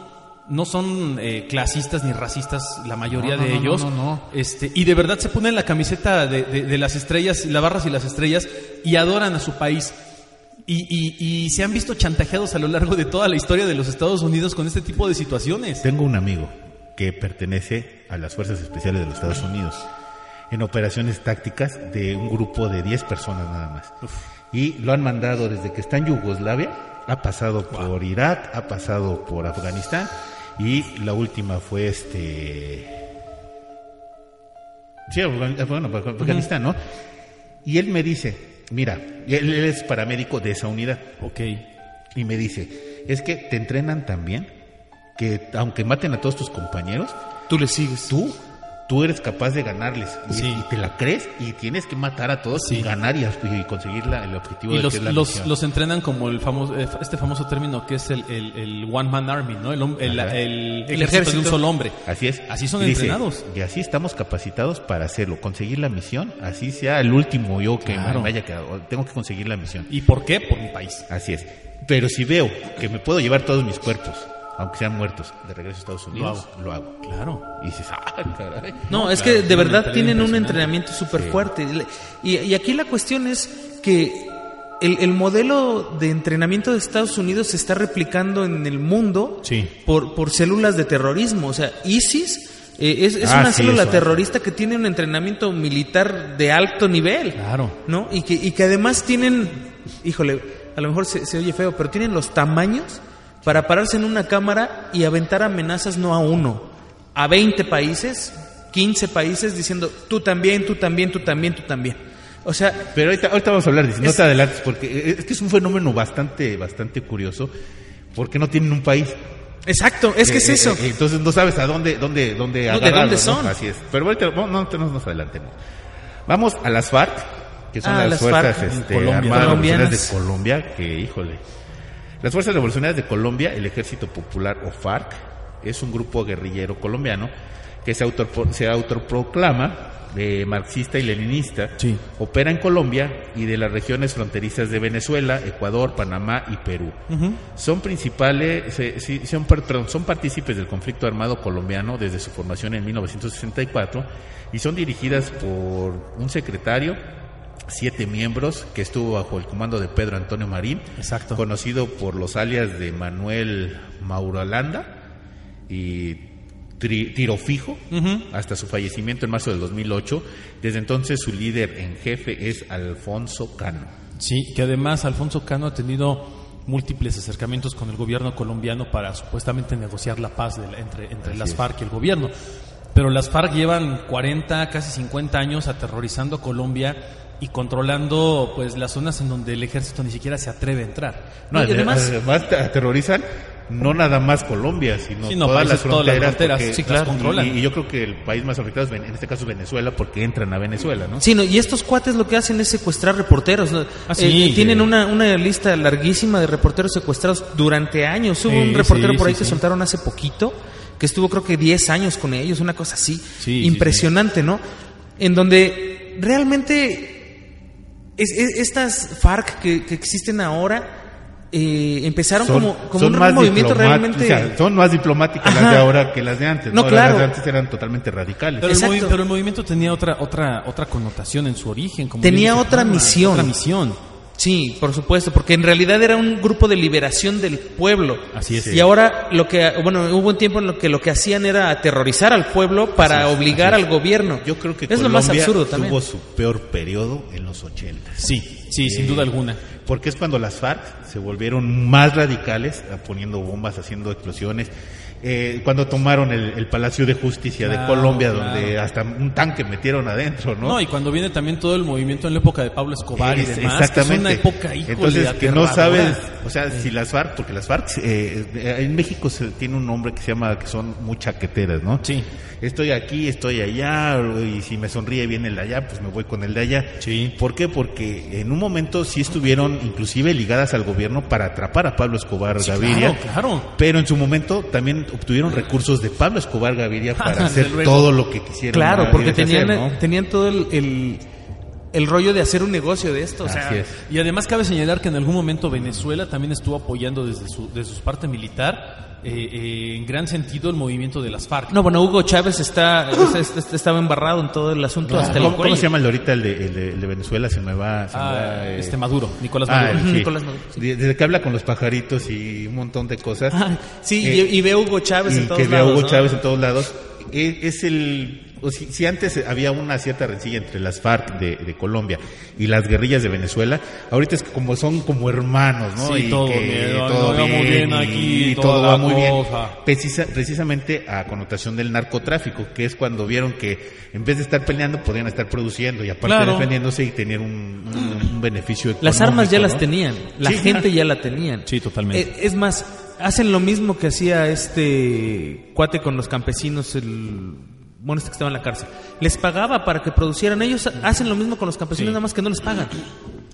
no son eh, clasistas ni racistas la mayoría No, no, de no, ellos. no, no, no. Este, y de verdad se ponen la camiseta de, de- de las estrellas, las barras y las estrellas, y adoran a su país. Y, y- y se han visto chantajeados a lo largo de toda la historia de los Estados Unidos con este tipo de situaciones. Tengo un amigo que pertenece a las Fuerzas Especiales de los Estados Unidos en operaciones tácticas de un grupo de 10 personas nada más. Y lo han mandado desde que está en Yugoslavia, ha pasado por Irak, ha pasado por Afganistán y la última fue este... Sí, Afgan- bueno, Afganistán, ¿no? Y él me dice, mira, él, él es paramédico de esa unidad. Ok. Y me dice, es que te entrenan tan bien que aunque maten a todos tus compañeros, Tú le sigues. tú, tú eres capaz de ganarles. Y, Sí. y te la crees y tienes que matar a todos y ganar y, y conseguir la- el objetivo Y de los, que es la los, misión. los entrenan como el famoso, eh, este famoso término que es el, el- el One Man Army, ¿no? El, el, el ejército, de un solo hombre. Así es. Así son Y dice, entrenados. Y así estamos capacitados para hacerlo, conseguir la misión, así sea el último yo que Claro. me haya quedado, tengo que conseguir la misión. ¿Y por qué? Por mi país. Así es. Pero si veo que me puedo llevar todos mis cuerpos, aunque sean muertos, de regreso a Estados Unidos, lo hago. Claro. Y dices, ah, caray. No, es claro, que de verdad tienen un entrenamiento súper fuerte. Y, y aquí la cuestión es que el, el modelo de entrenamiento de Estados Unidos se está replicando en el mundo Sí. por, por células de terrorismo. O sea, ISIS eh, es, es Ah, una sí, célula eso. terrorista que tiene un entrenamiento militar de alto nivel. Claro. ¿No? Y que, y que además tienen, híjole, a lo mejor se, se oye feo, pero tienen los tamaños para pararse en una cámara y aventar amenazas no a uno, a 20 países, 15 países diciendo tú también, tú también, tú también, tú también. O sea, Pero ahorita, ahorita vamos a hablar eso, no Es- te adelantes, porque es que es un fenómeno bastante, bastante curioso, porque no tienen un país. exacto, es que es Eh, eso. eh, entonces no sabes a dónde, dónde, dónde No, ¿de dónde ¿no? son? Así es. Pero ahorita no, no, no nos adelantemos. Vamos a las FARC, que son Ah, las, las fuerzas FARC, este, Colombia. armadas Colombianas. de Colombia, que híjole. Las fuerzas revolucionarias de Colombia, el Ejército Popular o FARC, es un grupo guerrillero colombiano que se, autopro- se autoproclama eh, marxista y leninista. Sí. Opera en Colombia y de las regiones fronterizas de Venezuela, Ecuador, Panamá y Perú. Son principales, se- sí, son, perdón, son partícipes del conflicto armado colombiano desde su formación en 1964 y son dirigidas por un secretario, siete miembros, que estuvo bajo el comando de Pedro Antonio Marín, Exacto. conocido por los alias de Manuel Mauralanda y Tiro Fijo, hasta su fallecimiento en marzo del 2008. Desde entonces su líder en jefe es Alfonso Cano. Sí, que además Alfonso Cano ha tenido múltiples acercamientos con el gobierno colombiano para supuestamente negociar la paz de la- entre, entre las es. FARC y el gobierno. Pero las FARC llevan 40, casi 50 años aterrorizando Colombia y controlando pues las zonas en donde el ejército ni siquiera se atreve a entrar. No, y además- además te aterrorizan no nada más Colombia, sino, Sí, no, todas, las todas las fronteras. sí, claro. y- controlan. Y, yo creo que el país más afectado es, en este caso, Venezuela, porque entran a Venezuela, ¿no? Sí, no, y estos cuates lo que hacen es secuestrar reporteros. ¿no? Ah, sí, Eh, que- tienen una, una lista larguísima de reporteros secuestrados durante años. Hubo Sí, un reportero sí, por ahí sí, que sí. soltaron hace poquito, que estuvo creo que 10 años con ellos, una cosa así. sí, impresionante, ¿no? En donde realmente es- es- estas FARC que, que existen ahora eh, empezaron como, como un más movimiento realmente... o sea, son más diplomáticas las de ahora que las de antes. No, No, claro. Las de antes eran totalmente radicales. Pero el, Exacto. movi- pero el movimiento tenía otra otra otra connotación en su origen. como Tenía bien dice otra Juanma, misión. Otra misión. Sí, por supuesto, porque en realidad era un grupo de liberación del pueblo. Así es. Y ahora lo que, bueno, hubo un tiempo en lo que lo que hacían era aterrorizar al pueblo para obligar al gobierno. Yo creo que es lo Colombia más absurdo también. tuvo su peor periodo en los 80. Sí, sí, sin duda alguna. Porque es cuando las FARC se volvieron más radicales, eh, poniendo bombas, haciendo explosiones. Eh, cuando tomaron el, el Palacio de Justicia de Claro, Colombia, claro. donde hasta un tanque metieron adentro, ¿no? ¿no? y cuando viene también todo el movimiento en la época de Pablo Escobar y demás, que es una época, híjole, Entonces, que no sabes, o sea, si las FARC, porque las FARC, eh, en México se tiene un nombre que se llama, que son muy chaqueteras, ¿no? Sí. Estoy aquí, estoy allá, y si me sonríe bien el de allá, pues me voy con el de allá. Sí. ¿Por qué? Porque en un momento sí estuvieron inclusive ligadas al gobierno para atrapar a Pablo Escobar Sí, Gaviria. claro, claro. Pero en su momento también obtuvieron recursos de Pablo Escobar Gaviria para hacer todo lo que quisieron. Claro, porque tenían, ¿no? tenían todo el, el, el rollo de hacer un negocio de esto. O sea, Así es. Y además cabe señalar que en algún momento Venezuela también estuvo apoyando desde su, desde su parte militar eh, eh, en gran sentido el movimiento de las FARC. No, bueno, Hugo Chávez está, estaba embarrado en todo el asunto hasta el ¿Cómo, cómo cuello. se llama el de ahorita, el de, el de- el de Venezuela? Se me va... Se me Ah, va, eh, este Maduro, Nicolás Ah, Maduro. sí. Ujú, Nicolás Maduro, sí. De- Desde que habla con los pajaritos y un montón de cosas. Ah, sí, Eh, y, y ve a Hugo Chávez y en todos que ve a lados. Hugo ¿no? Chávez en todos lados. Eh, Es el... o si, si antes había una cierta rencilla entre las FARC de, de Colombia y las guerrillas de Venezuela, ahorita es que como son como hermanos, ¿no? Sí, y todo que bien, todo vamos bien, aquí, y todo va muy bien. Precisa- precisamente a connotación del narcotráfico, que es cuando vieron que en vez de estar peleando podían estar produciendo y aparte Claro. defendiéndose y tener un, un- un beneficio Las armas ya económico, las tenían, la Sí, gente claro. ya la tenían. Sí, totalmente. Eh, es más, hacen lo mismo que hacía este cuate con los campesinos, el bueno, este que estaba en la cárcel. Les pagaba para que producieran. Ellos hacen lo mismo con los campesinos, Sí. nada más que no les pagan.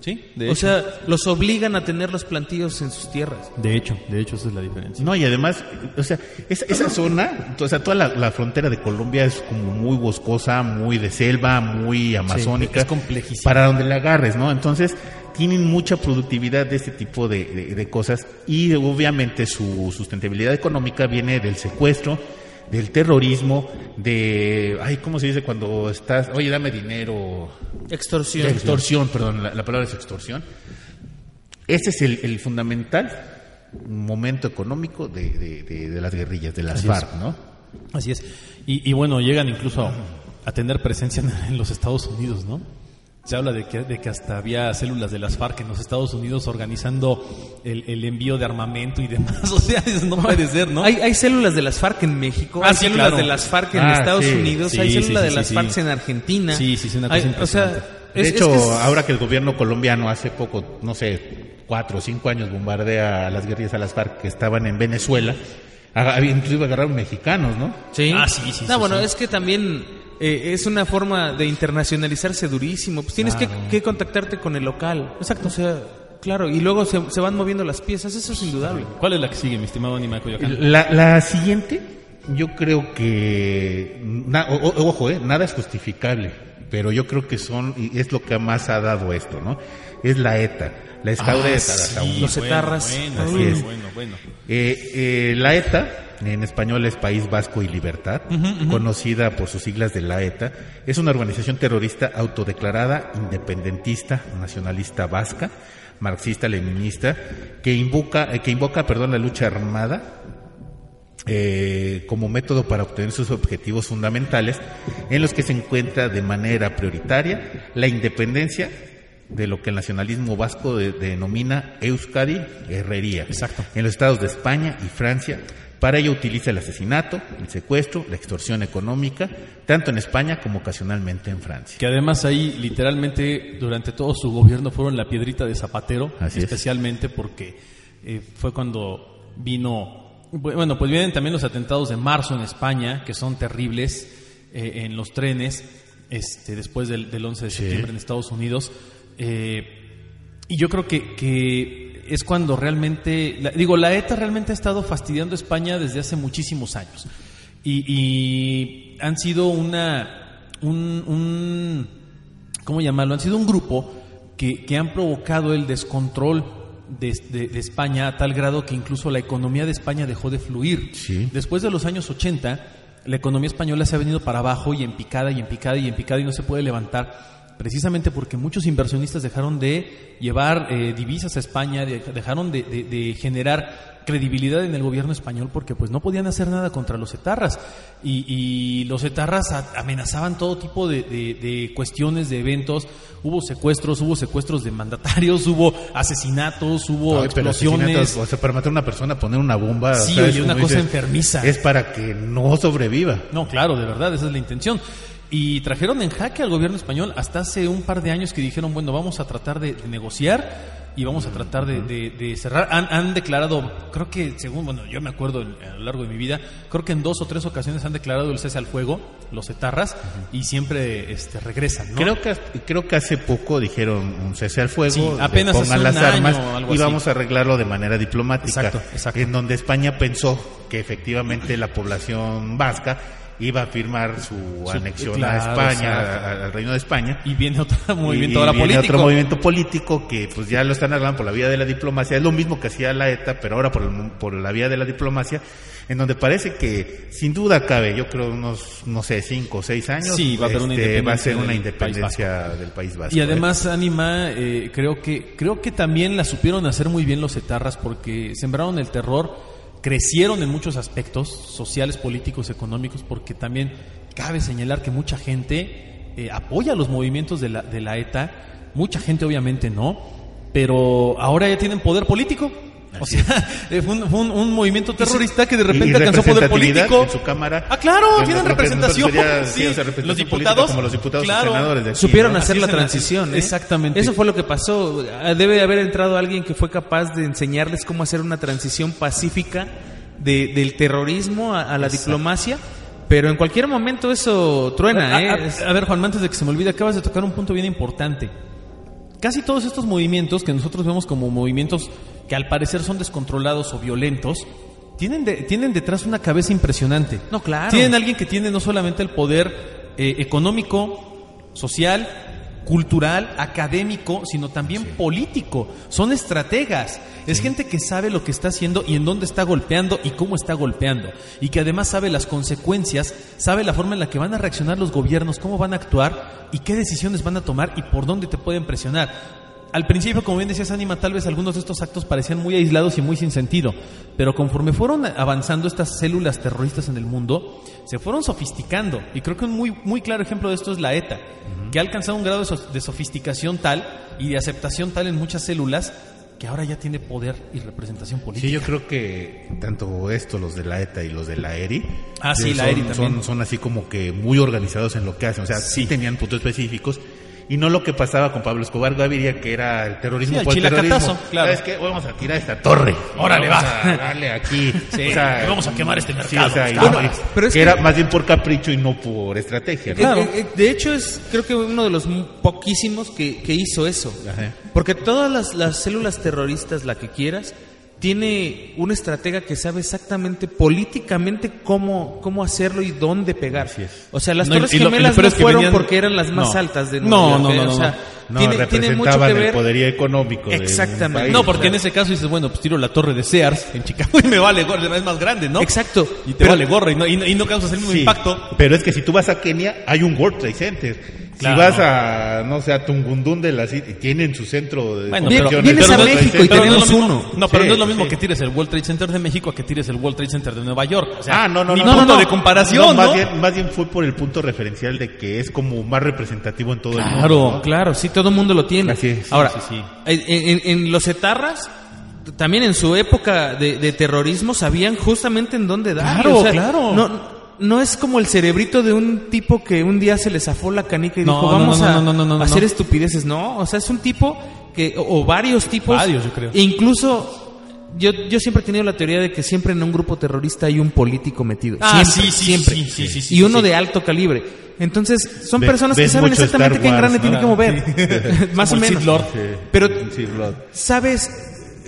Sí, de o sea, los obligan a tener los plantíos en sus tierras. de hecho, de hecho esa es la diferencia. No, y además, o sea, esa, esa zona, o sea, toda la, la frontera de Colombia es como muy boscosa, muy de selva, muy amazónica. es complejísima. Para donde la agarres, ¿no? Entonces, tienen mucha productividad de este tipo de, de- de cosas y obviamente su sustentabilidad económica viene del secuestro, del terrorismo, de, ay, ¿cómo se dice cuando estás, oye, dame dinero? Extorsión. De extorsión, perdón, la, la palabra es extorsión. Ese es el, el fundamental momento económico de, de- de- de las guerrillas, de las Así. FARC, ¿no? Así es. Y, y bueno, llegan incluso a tener presencia en, en los Estados Unidos, ¿no? Se habla de que, de que hasta había células de las FARC en los Estados Unidos organizando el, el envío de armamento y demás. O sea, eso no puede ser, ¿no? Hay, hay células de las FARC en México, Ah, hay sí, células claro. de las FARC en Ah, Estados sí. Unidos, Sí, hay células sí, de las sí, FARC en Argentina. Sí, sí, sí, una Hay- cosa O sea, impresionante. De es- es hecho, que es- ahora que el gobierno colombiano hace poco, no sé, cuatro o cinco años bombardea a las guerrillas a las FARC que estaban en Venezuela, inclusive agarraron mexicanos, ¿no? Sí. Ah, sí, sí, No, sí, bueno, sí. es que también eh, es una forma de internacionalizarse durísimo. Pues tienes que, que contactarte con el local. Exacto. O sea, claro, y luego se, se van moviendo las piezas, eso es indudable. ¿Cuál es la que sigue, mi estimado Anima Coyoacán? La, la siguiente, yo creo que, na- o- o- ojo, eh, nada es justificable, pero yo creo que son, y es lo que más ha dado esto, ¿no? Es la ETA, la escauda de Tarazaún. Los etarras. Bueno, Así bueno, es. bueno, bueno. Eh, eh, la ETA, en español es País Vasco y Libertad, conocida por sus siglas de la ETA, es una organización terrorista autodeclarada, independentista, nacionalista vasca, marxista-leninista, que invoca, eh, que invoca perdón, la lucha armada eh, como método para obtener sus objetivos fundamentales, en los que se encuentra de manera prioritaria la independencia de lo que el nacionalismo vasco de- denomina Euskadi Herrería, Exacto. en los estados de España y Francia. Para ello utiliza el asesinato, el secuestro, la extorsión económica, tanto en España como ocasionalmente en Francia. Que además ahí literalmente durante todo su gobierno fueron la piedrita de Zapatero, Así es. especialmente porque eh, fue cuando vino Bueno, pues vienen también los atentados de marzo en España, que son terribles eh, en los trenes, este, después del, del 11 de septiembre en Estados Unidos. Eh, y yo creo que, que es cuando realmente, la- digo, la ETA realmente ha estado fastidiando a España desde hace muchísimos años. Y, y han sido una, un, un- ¿cómo llamarlo? Han sido un grupo que, que han provocado el descontrol de, de- de España a tal grado que incluso la economía de España dejó de fluir. Sí. Después de los años 80, la economía española se ha venido para abajo y en picada y en picada y en picada y no se puede levantar precisamente porque muchos inversionistas dejaron de llevar eh, divisas a España, de- dejaron de, de- de generar credibilidad en el gobierno español porque pues no podían hacer nada contra los etarras y, y los etarras amenazaban todo tipo de, de- cuestiones, de eventos, hubo secuestros, hubo secuestros de mandatarios, hubo asesinatos, hubo explosiones. o sea, para matar a una persona, poner una bomba. Sí, ¿sabes oye, una cosa dices? enfermiza. Es para que no sobreviva. No, claro, de verdad, esa es la intención. Y trajeron en jaque al gobierno español hasta hace un par de años que dijeron, bueno, vamos a tratar de, de negociar y vamos a tratar de, de- de cerrar. Han, han declarado, creo que, según, bueno, yo me acuerdo en- a lo largo de mi vida, creo que en dos o tres ocasiones han declarado el cese al fuego, los etarras, y siempre este, regresan, ¿no? Creo que creo que hace poco dijeron un cese al fuego, Sí, apenas pongan las armas algo y así. vamos a arreglarlo de manera diplomática. Exacto, exacto. En donde España pensó que efectivamente la población vasca iba a firmar su, anexión claro, a España, al Reino de España. Y viene otro movimiento y ahora viene político. otro movimiento político que pues ya lo están arreglando por la vía de la diplomacia. Es lo mismo que hacía la ETA, pero ahora por, el- por la vía de la diplomacia, en donde parece que sin duda cabe, yo creo unos, no sé, cinco o seis años, Sí, va a haber este, va a ser una independencia del País Vasco. Y ¿eh? además, Anima, eh, creo que creo que también la supieron hacer muy bien los etarras porque sembraron el terror, crecieron en muchos aspectos sociales, políticos, económicos, porque también cabe señalar que mucha gente eh, apoya los movimientos de la, de la ETA, mucha gente obviamente no, pero ahora ya tienen poder político. O sea, fue, un, fue un- un movimiento terrorista que de repente alcanzó poder político. en su cámara. Ah, claro, En tienen representación. sería, sí, sí. o sea, representación los política diputados, como los diputados y claro. senadores de aquí, Supieron ¿no? hacer Así la transición. ¿eh? Exactamente. Eso fue lo que pasó. Ah, Debe haber entrado alguien que fue capaz de enseñarles cómo hacer una transición pacífica de- del terrorismo a, a la diplomacia. Pero en cualquier momento eso truena. A, ¿eh? a ver, Juan, antes de que se me olvide, acabas de tocar un punto bien importante. Casi todos estos movimientos que nosotros vemos como movimientos que al parecer son descontrolados o violentos, tienen, de- tienen detrás una cabeza impresionante. No, claro. Tienen alguien que tiene no solamente el poder eh, económico, social, cultural, académico, sino también político. Son estrategas. Es gente que sabe lo que está haciendo y en dónde está golpeando y cómo está golpeando. Y que además sabe las consecuencias, sabe la forma en la que van a reaccionar los gobiernos, cómo van a actuar y qué decisiones van a tomar y por dónde te pueden presionar. Al principio, como bien decías, Anima, tal vez algunos de estos actos parecían muy aislados y muy sin sentido, pero conforme fueron avanzando estas células terroristas en el mundo, se fueron sofisticando. Y creo que un muy, muy claro ejemplo de esto es la ETA, que ha alcanzado un grado de, so- de sofisticación tal y de aceptación tal en muchas células que ahora ya tiene poder y representación política. Sí, yo creo que tanto esto, los de la ETA y los de la ERI, Ah, sí, la son, ERI también. Son, son así como que muy organizados en lo que hacen. O sea, sí, tenían puntos específicos. Y no lo que pasaba con Pablo Escobar Gaviria, que era el terrorismo Sí, el por el terrorismo. chilacatazo, claro. ¿Sabes qué? Vamos a tirar esta torre. Órale, Vamos va. a darle aquí. Sí, O sea, vamos a quemar este sí, mercado. o sea, y- Bueno, pero es que que- era más bien por capricho y no por estrategia. ¿no? Eh, eh, de hecho, es creo que uno de los poquísimos que, que hizo eso. Ajá. Porque todas las, las células terroristas, la que quieras, tiene un estratega que sabe exactamente políticamente cómo, cómo hacerlo y dónde pegar. O sea, las No, Torres lo- lo Gemelas peor no fueron venían- porque eran las más No. altas de Nueva no, York, no, no, O sea, No, tiene, tiene mucho que representaban el ver. poderío económico. Exactamente. país. No, porque en ese caso dices, bueno, pues tiro la torre de Sears en Chicago y me vale gorro, es más grande, ¿no? Exacto. Y te Pero- vale gorro y no, y no, y no causas el mismo Sí, impacto. Pero es que si tú vas a Kenia, hay un World Trade Center. Claro. Si vas a, no sé, a Tungundún de la City, tienen su centro de Bueno, pero, vienes pero a no es- México y pero no es lo tenemos mismo- uno. No, pero Sí, no es lo mismo sí. que tires el World Trade Center de México a que tires el World Trade Center de Nueva York. O sea, ah, no, no, ni no. punto no, de no. comparación, ¿no? Más bien, más bien fue por el punto referencial de que es como más representativo en todo el mundo. Claro. ¿no? Claro, sí, todo el mundo lo tiene. Así es, Ahora, sí, sí. En, en- en los etarras, también en su época de, de terrorismo, sabían justamente en dónde dar. Claro, claro. No, no es como el cerebrito de un tipo que un día se le zafó la canica y No, dijo, no, vamos no, a no, no, no, no, no. hacer estupideces. No, o sea, es un tipo que, o, o varios tipos. Varios, yo creo. E incluso yo, yo siempre he tenido la teoría de que siempre en un grupo terrorista hay un político metido. Ah, siempre, sí, sí, siempre. sí, sí, sí, sí, y uno sí. de alto calibre. Entonces, son Ve- personas que saben exactamente qué engrane Wars, tienen ¿no? que mover. Más o Como menos. Lord. Pero sabes,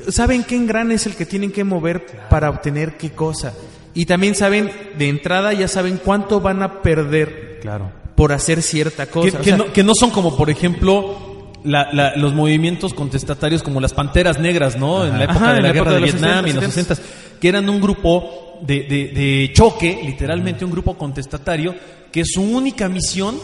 saben qué engrane es el que tienen que mover para obtener qué cosa. Y también saben, de entrada, ya saben cuánto van a perder Claro. por hacer cierta Que, cosa. Que no, que no son como, por ejemplo, la- la- los movimientos contestatarios como las Panteras Negras, ¿no? En la época Ajá, de la, la guerra de, Vietnam y en los 60s, 60 que eran un grupo de, de- de choque, literalmente un grupo contestatario, que su única misión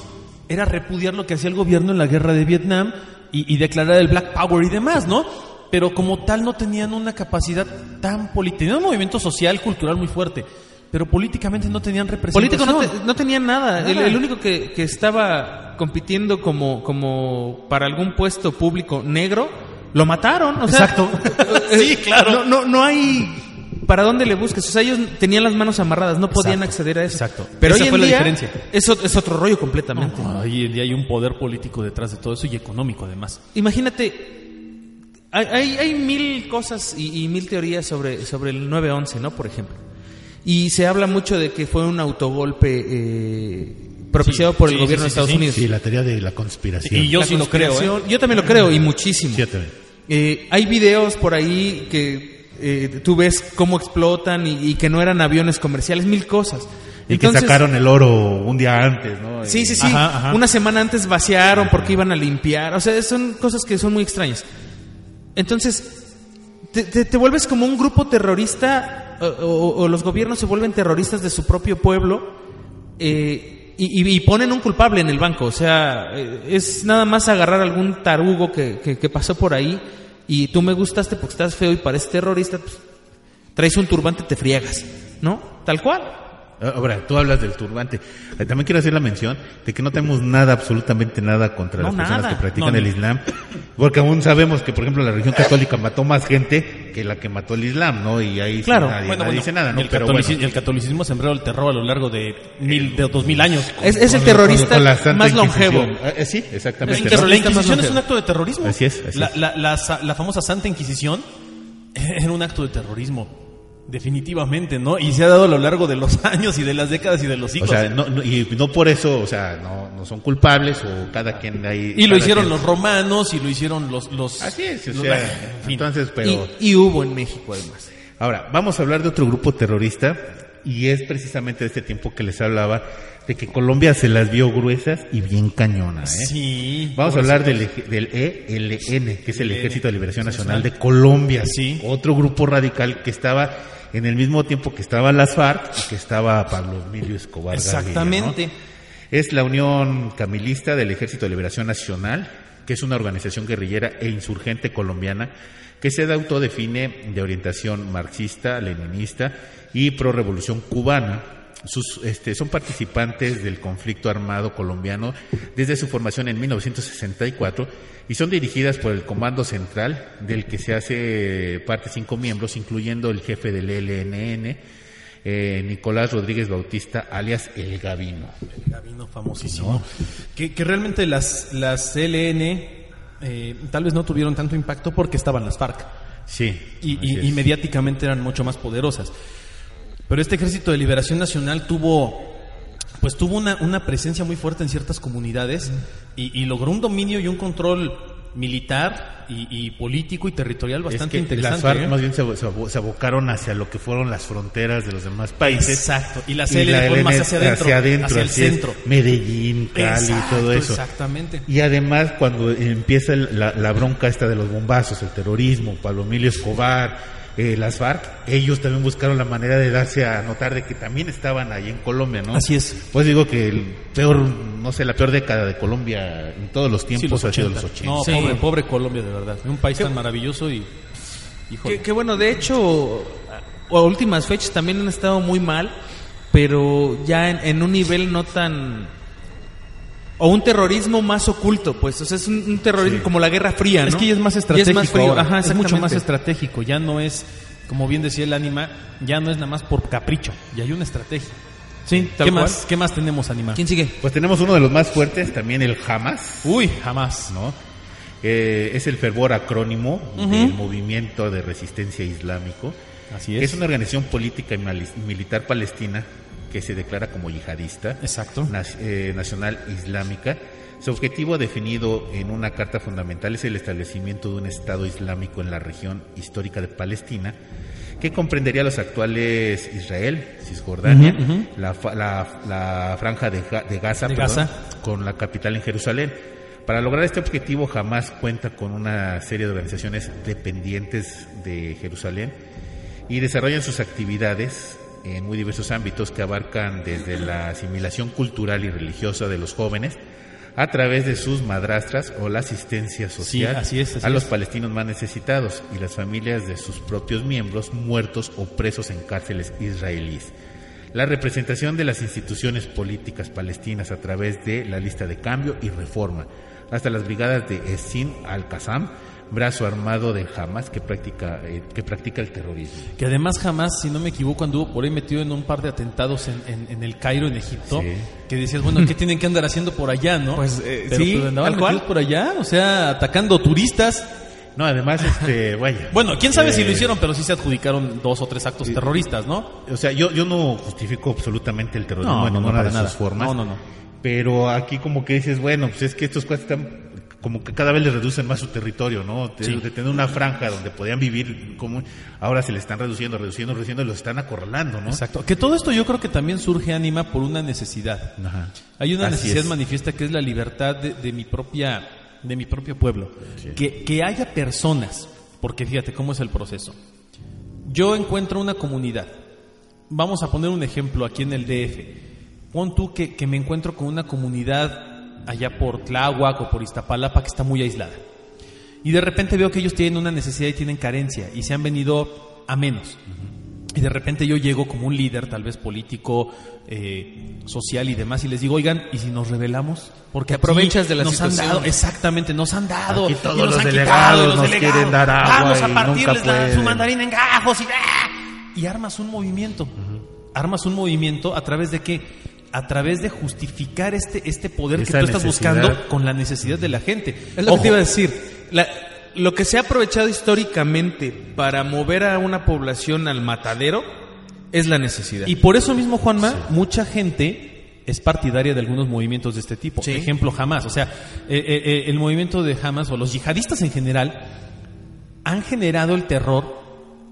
era repudiar lo que hacía el gobierno en la guerra de Vietnam y, y declarar el Black Power y demás, ¿no? Pero como tal no tenían una capacidad tan política, tenían un movimiento social, cultural muy fuerte, pero políticamente no tenían Político representación. no, te- no tenían nada. El, Nada. el único que, que estaba compitiendo como, como para algún puesto público negro, lo mataron. O sea, Exacto. Sí, claro. No, no, no hay para dónde le busques. O sea, ellos tenían las manos amarradas, no podían Exacto, acceder a eso. exacto. Pero Esa hoy en fue la día diferencia. Eso es otro rollo completamente. Hoy en día hay un poder político detrás de todo eso y económico además. Imagínate, hay, hay, mil cosas y, y mil teorías sobre, sobre el 9-11, ¿no? Por ejemplo. Y se habla mucho de que fue un autogolpe eh, propiciado Sí, por el sí, gobierno sí, de Estados. Unidos. Sí, la teoría de la conspiración. Y yo La sí lo creo, ¿eh? Yo también lo creo y muchísimo. Sí, yo también. Eh, hay videos por ahí que eh, tú ves cómo explotan y, y que no eran aviones comerciales, mil cosas. Y Entonces- que sacaron el oro un día antes, ¿no? Sí, sí, sí. Ajá, ajá. Una semana antes vaciaron porque iban a limpiar. O sea, son cosas que son muy extrañas. Entonces, te, te- vuelves como un grupo terrorista o, los gobiernos se vuelven terroristas de su propio pueblo eh, y, y- y ponen un culpable en el banco. O sea, eh, es nada más agarrar algún tarugo que, que- que pasó por ahí y tú me gustaste porque estás feo y pareces terrorista. pues, traes un turbante, te friegas. ¿No? Tal cual. Ahora, tú hablas del turbante. Eh, También quiero hacer la mención de que no tenemos nada, absolutamente nada contra No, las personas nada. que practican No, el. Islam. Porque aún sabemos que, por ejemplo, la religión católica mató más gente que la que mató el Islam, ¿no? Y ahí sí Claro. nadie, Bueno, nadie bueno, dice nada, ¿no? el, Pero catolici- bueno. el catolicismo ha sembrado el terror a lo largo de mil, de dos mil años. Es, es el Con- terrorista con la Santa más longevo. Eh, sí, exactamente. El ¿no? terror- la Inquisición es un acto de terrorismo. Así es, así la, es. la- la sa- la famosa Santa Inquisición era un acto de terrorismo. Definitivamente, ¿no? Y se ha dado a lo largo de los años y de las décadas y de los O siglos. sea, no, no- y no por eso, o sea, no, no son culpables o cada quien ahí. y lo hicieron quien- los romanos y lo hicieron los... los Así es, o los- sea, en fin. entonces, pero. Y, y hubo en México además. Ahora, vamos a hablar de otro grupo terrorista y es precisamente de este tiempo que les hablaba de que Colombia se las vio gruesas y bien cañonas. ¿eh? Sí. Vamos a hablar del, del ELN, que es el Ejército de Liberación Nacional de Colombia. Sí. Otro grupo radical que estaba en el mismo tiempo que estaba las FARC y que estaba Pablo Emilio Escobar. Exactamente. Es la Unión Camilista del Ejército de Liberación Nacional, que es una organización guerrillera e insurgente colombiana que se autodefine de orientación marxista, leninista y pro-revolución cubana. Sus, este, son participantes del conflicto armado colombiano desde su formación en 1964 y son dirigidas por el Comando Central, del que se hace parte cinco miembros, incluyendo el jefe del ELNN, eh, Nicolás Rodríguez Bautista, alias El Gavino. Gabino famosísimo. Que, que realmente las, las CLN eh, tal vez no tuvieron tanto impacto porque estaban las FARC. Sí. y, así y- es. y mediáticamente eran mucho más poderosas. Pero este Ejército de Liberación Nacional tuvo, pues tuvo una, una presencia muy fuerte en ciertas comunidades y, y logró un dominio y un control militar y, y político y territorial Es bastante que interesante. las FARC ¿eh? más bien se, se abo- se abocaron hacia lo que fueron las fronteras de los demás países. Exacto. Y la Y CLN más hacia adentro, hacia adentro, hacia el es. centro. Medellín, Cali, Exacto, todo eso. Exactamente. Y además cuando empieza el- la, la bronca esta de los bombazos, el terrorismo, Pablo Emilio Escobar, eh, las FARC, ellos también buscaron la manera de darse a notar de que también estaban ahí en Colombia, ¿no? Así es. Pues digo que el peor, no sé, la peor década de Colombia en todos los tiempos Sí, los ha sido 80. los 80. No, Sí. pobre, pobre Colombia, de verdad. Un país tan maravilloso y... Que, que bueno, de hecho, a, a últimas fechas también han estado muy mal, pero ya en, en un nivel no tan... O un terrorismo más oculto, pues. O sea, es un, un terrorismo como la Guerra Fría, ¿no? Es que ya es más Ya estratégico. frío. ahora. Ajá, es mucho más estratégico. Ya no es, como bien decía el ánima, ya no es nada más por capricho. Ya hay una estrategia. Sí, tal ¿Qué cual. más, ¿Qué más tenemos, Anima? ¿Quién sigue? Pues tenemos uno de los más fuertes, también el Hamas, Uy, jamás. ¿no? Eh, es el fervor acrónimo del movimiento de resistencia islámico. Así que es. es una organización política y mali- militar palestina que se declara como yihadista. Exacto. eh, nacional islámica. Su objetivo definido en una carta fundamental es el establecimiento de un Estado islámico en la región histórica de Palestina, que comprendería los actuales Israel, Cisjordania, la, la- la franja de, Ga- de Gaza, De perdón, Gaza. con la capital en Jerusalén. Para lograr este objetivo jamás cuenta con una serie de organizaciones dependientes de Jerusalén y desarrollan sus actividades en muy diversos ámbitos que abarcan desde la asimilación cultural y religiosa de los jóvenes a través de sus madrastras o la asistencia social así es, así a los es. palestinos más necesitados y las familias de sus propios miembros muertos o presos en cárceles israelíes. La representación de las instituciones políticas palestinas a través de la lista de cambio y reforma, hasta las brigadas de Essin al-Qassam, brazo armado de Hamas que practica, eh, que practica el terrorismo. Que además jamás, si no me equivoco, anduvo por ahí metido en un par de atentados en, en- en el Cairo, en Egipto, Sí. que decías, bueno, ¿qué tienen que andar haciendo por allá, no? Pues, eh, Pero, sí, pues, andaban tal cual. por allá, o sea, atacando turistas. No, además, este, vaya. Bueno, quién sabe si eh, lo hicieron, pero sí se adjudicaron dos o tres actos terroristas, ¿no? O sea, yo, yo no justifico absolutamente el terrorismo No, en no, no, ninguna para de nada. sus formas. No, no, no. Pero aquí como que dices, bueno, pues es que estos cuates están como que cada vez les reducen más su territorio, ¿no? De, Sí. de tener una franja donde podían vivir como ahora se le están reduciendo, reduciendo, reduciendo y los están acorralando, ¿no? Exacto. Que todo esto yo creo que también surge, Anima, por una necesidad. Ajá. Hay una Así necesidad es. manifiesta que es la libertad de, de mi propia de mi propio pueblo. Que, que haya personas, porque fíjate cómo es el proceso. Yo encuentro una comunidad. Vamos a poner un ejemplo aquí en el DF. Pon tú que, que me encuentro con una comunidad allá por Tláhuac o por Iztapalapa que está muy aislada. Y de repente veo que ellos tienen una necesidad y tienen carencia y se han venido a menos. Y de repente yo llego como un líder, tal vez político, eh, social y demás, y les digo, oigan, ¿y si nos rebelamos? Porque aprovechas de la nos situación. han dado, exactamente, nos han dado. Aquí y todos nos los han delegados quitado, nos quieren dar agua Vamos a partirles la- su mandarina en gajos y, ¡ah! y armas un movimiento. Armas un movimiento a través de qué? A través de justificar este, este poder Esa que tú estás necesidad. buscando con la necesidad de la gente. Es lo Ojo, que te iba a decir. La- lo que se ha aprovechado históricamente para mover a una población al matadero es la necesidad. Y por eso mismo, Juanma, mucha gente es partidaria de algunos movimientos de este tipo. Sí. Ejemplo, Hamas. O sea, eh, eh, eh, el movimiento de Hamas o los yihadistas en general han generado el terror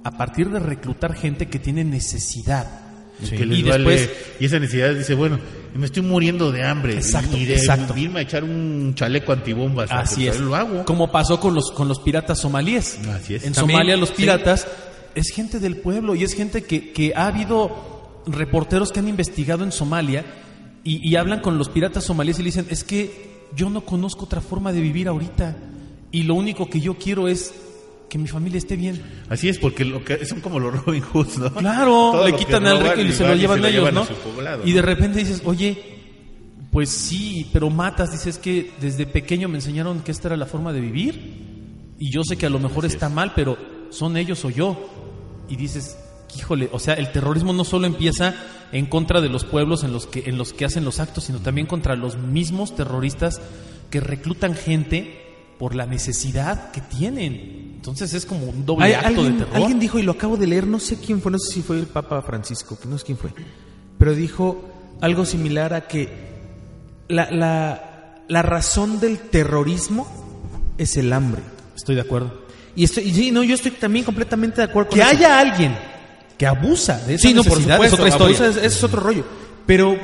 a partir de reclutar gente que tiene necesidad. Que les Y vale- después, y esa necesidad dice, bueno, me estoy muriendo de hambre Exacto, y de exacto. irme a echar un chaleco antibombas, así es. Lo hago. Como pasó con los, con los piratas somalíes. Así es. En También, Somalia los sí. piratas es gente del pueblo y es gente que, que ha habido reporteros que han investigado en Somalia y, y hablan con los piratas somalíes y le dicen, es que yo no conozco otra forma de vivir ahorita y lo único que yo quiero es que mi familia esté bien. Así es, porque lo que son como los Robin Hoods, ¿no? Claro, Todo le quitan al rico y se lo van llevan se ellos, ¿no? poblado, Y de repente dices, oye, pues sí, pero matas, dices que desde pequeño me enseñaron que esta era la forma de vivir. Y yo sé que a lo mejor está mal, pero son ellos o yo. Y dices, híjole, o sea, el terrorismo no solo empieza en contra de los pueblos en los que, en los que hacen los actos, sino también contra los mismos terroristas que reclutan gente por la necesidad que tienen. Entonces es como un doble Hay- acto alguien, de terror. alguien dijo, y lo acabo de leer, no sé quién fue, no sé si fue el Papa Francisco, que no sé quién fue, pero dijo algo similar a que la, la, la razón del terrorismo es el hambre. Estoy de acuerdo. Y estoy, y no, yo estoy también completamente de acuerdo con Que eso. haya alguien que abusa de esa Sí, no, por supuesto, es otra historia. abusa, es- es otro rollo. Pero